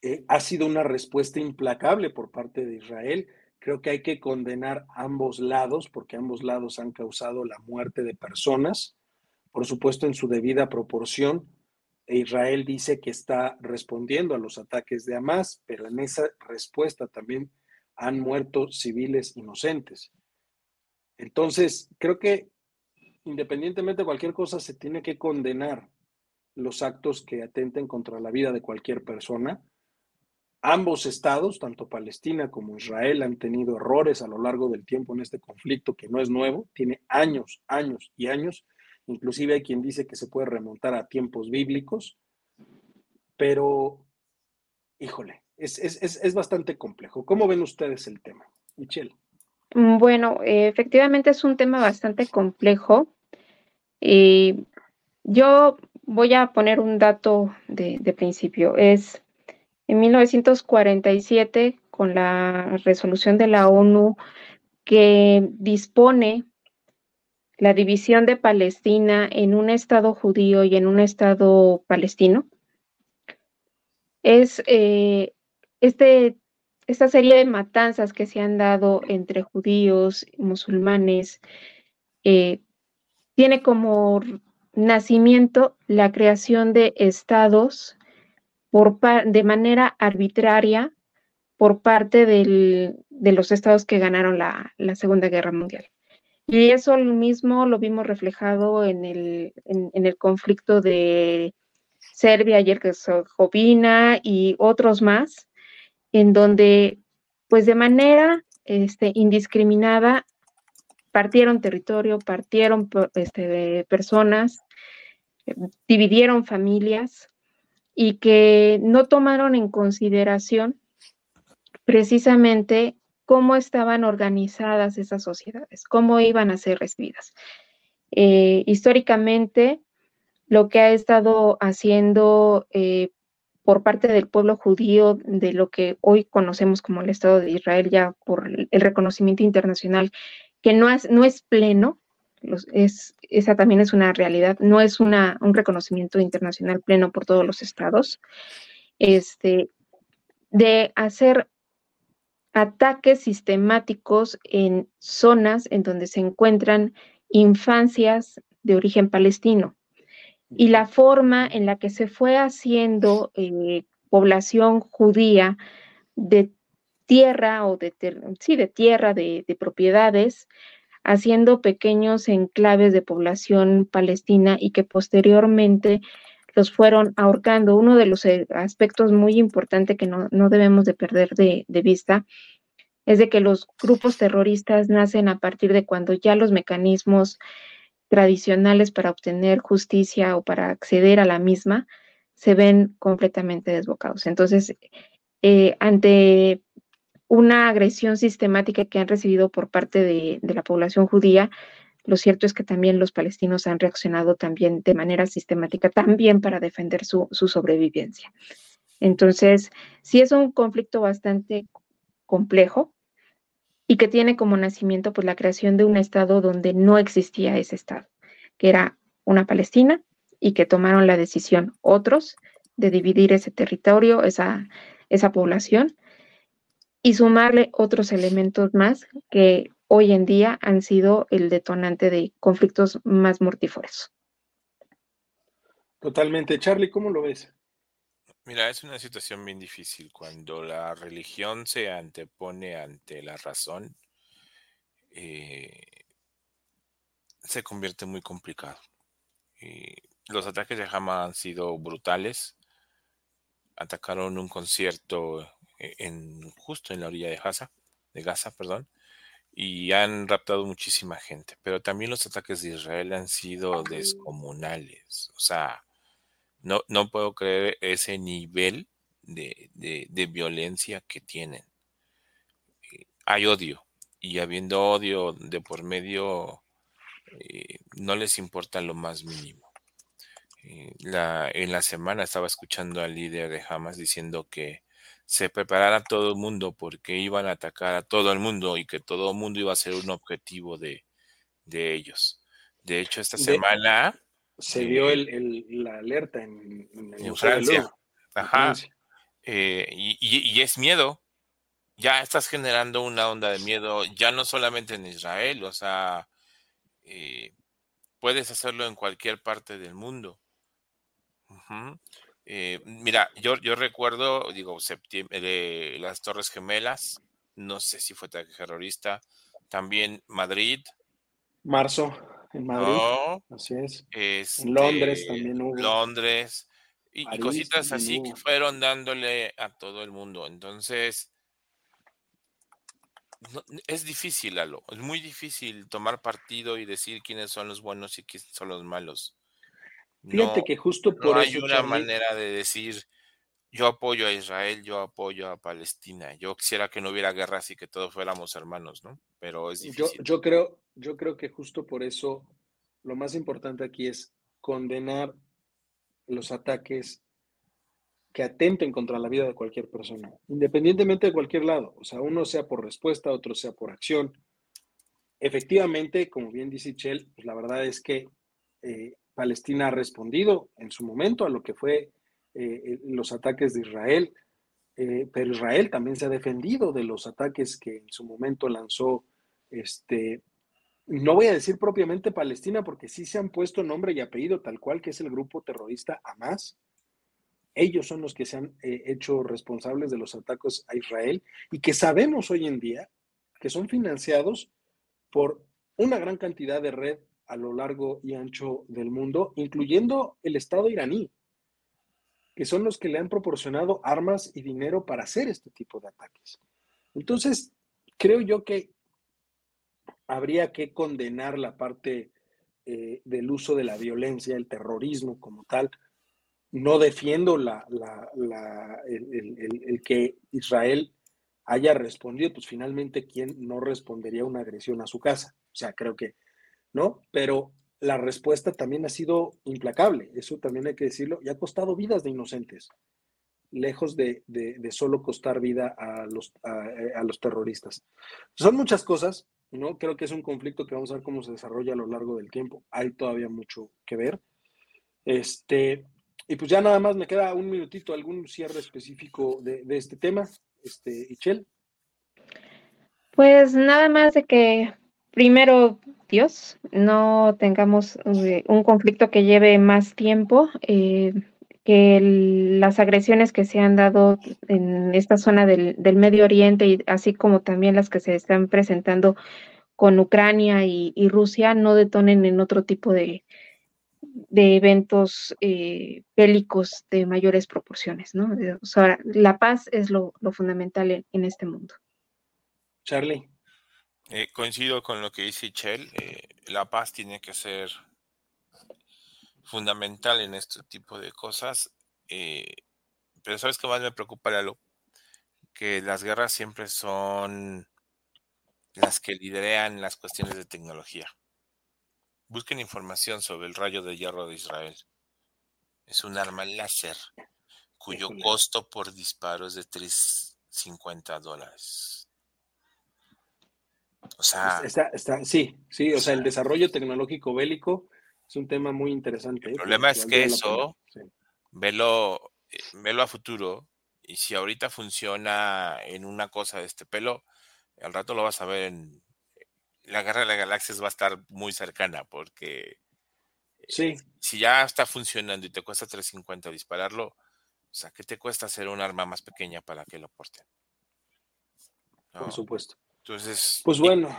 Eh, ha sido una respuesta implacable por parte de Israel. Creo que hay que condenar ambos lados porque ambos lados han causado la muerte de personas, por supuesto en su debida proporción. E Israel dice que está respondiendo a los ataques de Hamas, pero en esa respuesta también han muerto civiles inocentes. Entonces, creo que independientemente de cualquier cosa, se tiene que condenar los actos que atenten contra la vida de cualquier persona Ambos estados, tanto Palestina como Israel, han tenido errores a lo largo del tiempo en este conflicto que no es nuevo, tiene años, años y años. Inclusive hay quien dice que se puede remontar a tiempos bíblicos, pero, híjole, es, bastante complejo. ¿Cómo ven ustedes el tema? Michelle. Mm, bueno, efectivamente es un tema bastante complejo. Y yo voy a poner un dato de, de principio. Es en 1947, con la resolución de la ONU que dispone la división de Palestina en un Estado judío y en un Estado palestino, es eh, este, esta serie de matanzas que se han dado entre judíos, y musulmanes, eh, tiene como nacimiento la creación de estados de manera arbitraria por parte de los estados que ganaron la, Segunda Guerra Mundial. Y eso mismo lo vimos reflejado en el, en, el conflicto de Serbia y Herzegovina y otros más, en donde, pues de manera este, indiscriminada, partieron territorio, partieron este, personas, dividieron familias y que no tomaron en consideración precisamente cómo estaban organizadas esas sociedades, cómo iban a ser recibidas. Eh, históricamente, lo que ha estado haciendo eh, por parte del pueblo judío de lo que hoy conocemos como el Estado de Israel, ya por el reconocimiento internacional, que no es, no es pleno, es, esa también es una realidad, no es una, un reconocimiento internacional pleno por todos los estados, este, de hacer ataques sistemáticos en zonas en donde se encuentran infancias de origen palestino. Y la forma en la que se fue haciendo eh, población judía de tierra o de, sí, de tierra, de, de propiedades, haciendo pequeños enclaves de población palestina y que posteriormente los fueron ahorcando. Uno de los eh, aspectos muy importantes que no, debemos de perder de, vista es de que los grupos terroristas nacen a partir de cuando ya los mecanismos tradicionales para obtener justicia o para acceder a la misma se ven completamente desbocados. Entonces, eh, ante una agresión sistemática que han recibido por parte de, la población judía. Lo cierto es que también los palestinos han reaccionado también de manera sistemática, también para defender su, sobrevivencia. Entonces, sí es un conflicto bastante complejo y que tiene como nacimiento pues la creación de un estado donde no existía ese estado, que era una Palestina y que tomaron la decisión otros de dividir ese territorio, esa, esa población y sumarle otros elementos más que hoy en día han sido el detonante de conflictos más mortíferos. Totalmente. Charlie, ¿cómo lo ves? Mira, es una situación bien difícil cuando la religión se antepone ante la razón. Eh, se convierte muy complicado. los ataques de Hamas han sido brutales. Atacaron un concierto eh, en, justo en la orilla de Gaza, de Gaza, perdón, y han raptado muchísima gente. Pero también los ataques de Israel han sido descomunales. O sea, no, no puedo creer ese nivel de, de, violencia que tienen. hay odio. Y habiendo odio de por medio, eh, no les importa lo más mínimo. Eh, la, en la semana estaba escuchando al líder de Hamas diciendo que se preparara todo el mundo porque iban a atacar a todo el mundo y que todo el mundo iba a ser un objetivo de, ellos. De hecho, esta semana... Se dio el, la alerta en, en, Francia. Ajá. Eh, y, es miedo. Ya estás generando una onda de miedo, ya no solamente en Israel, o sea, eh, puedes hacerlo en cualquier parte del mundo. Eh, mira, yo, yo recuerdo, digo, septiembre, de las Torres Gemelas, no sé si fue terrorista, también Madrid. Marzo, en Madrid. así es. en Londres este, también hubo. Londres. Y, cositas así que fueron dándole a todo el mundo. Entonces, es difícil, Alo. Es muy difícil tomar partido y decir quiénes son los buenos y quiénes son los malos. Fíjate que justo por no hay una manera de decir yo apoyo a Israel, yo apoyo a Palestina. Yo quisiera que no hubiera guerras y que todos fuéramos hermanos, ¿no? Pero es difícil. Yo, yo creo, yo creo que justo por eso lo más importante aquí es condenar los ataques que atenten contra la vida de cualquier persona, independientemente de cualquier lado. O sea, uno sea por respuesta, otro sea por acción. Efectivamente, como bien dice Chell, pues la verdad es que eh, Palestina ha respondido en su momento a lo que fue eh, los ataques de Israel, eh, pero Israel también se ha defendido de los ataques que en su momento lanzó este, no voy a decir propiamente Palestina porque sí se han puesto nombre y apellido tal cual que es el grupo terrorista Hamas. Ellos son los que se han eh, hecho responsables de los ataques a Israel y que sabemos hoy en día que son financiados por una gran cantidad de red a lo largo y ancho del mundo, incluyendo el Estado iraní, que son los que le han proporcionado armas y dinero para hacer este tipo de ataques. Entonces, creo yo que habría que condenar la parte eh, del uso de la violencia, el terrorismo como tal. No defiendo la, el, que Israel haya respondido, pues finalmente, ¿quién no respondería a una agresión a su casa? O sea, creo que, ¿no? Pero la respuesta también ha sido implacable, eso también hay que decirlo, y ha costado vidas de inocentes, lejos de, solo costar vida a los, a los terroristas. Son muchas cosas, ¿no? Creo que es un conflicto que vamos a ver cómo se desarrolla a lo largo del tiempo. Hay todavía mucho que ver. Este, y pues ya nada más me queda un minutito, algún cierre específico de, este tema, este, Ichel. Pues nada más de que primero Dios, no tengamos eh, un conflicto que lleve más tiempo, eh, que las agresiones que se han dado en esta zona del, Medio Oriente y así como también las que se están presentando con Ucrania y, Rusia no detonen en otro tipo de, eventos eh, bélicos de mayores proporciones, ¿no? O sea, la paz es lo, fundamental en, este mundo. Charlie. Eh, coincido con lo que dice Chell. Eh, la paz tiene que ser fundamental en este tipo de cosas. pero ¿sabes qué más me preocupa, Lalo? Que las guerras siempre son las que liderean las cuestiones de tecnología. Busquen información sobre el rayo de hierro de Israel. Es un arma láser cuyo costo por disparo es de 350 dólares. O sea, sí, sí, o, sea, el desarrollo tecnológico bélico es un tema muy interesante. El ¿eh? problema es que eso, velo, eh, velo a futuro, y si ahorita funciona en una cosa de este pelo, al rato lo vas a ver en la guerra de las galaxias va a estar muy cercana porque sí. Eh, si ya está funcionando y te cuesta 350 dispararlo, o sea, ¿qué te cuesta hacer un arma más pequeña para que lo porten? Por supuesto. Entonces. Pues bueno.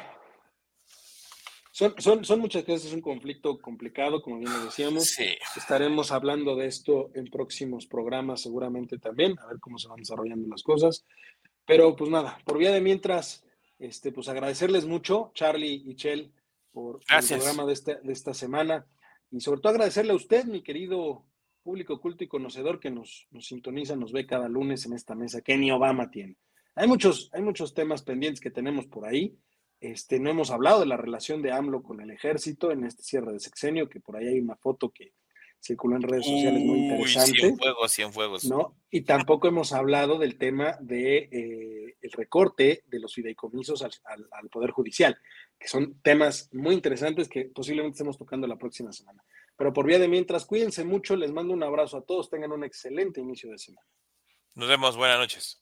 Son, son, son, muchas cosas, es un conflicto complicado, como bien lo decíamos. Sí. Estaremos hablando de esto en próximos programas, seguramente también, a ver cómo se van desarrollando las cosas. Pero pues nada, por vía de mientras, este, pues agradecerles mucho, Charlie y Chell, por, el programa de esta, de esta semana. Y sobre todo agradecerle a usted, mi querido público culto y conocedor que nos, nos sintoniza, nos ve cada lunes en esta mesa que ni Obama tiene. Hay muchos, hay muchos temas pendientes que tenemos por ahí. Este, no hemos hablado de la relación de AMLO con el ejército en este cierre de sexenio, que por ahí hay una foto que circuló en redes sociales muy interesante. ¿no? Y tampoco hemos hablado del tema de eh, el recorte de los fideicomisos al, al, Poder Judicial, que son temas muy interesantes que posiblemente estemos tocando la próxima semana. Pero por vía de mientras, cuídense mucho, les mando un abrazo a todos, tengan un excelente inicio de semana. Nos vemos, buenas noches.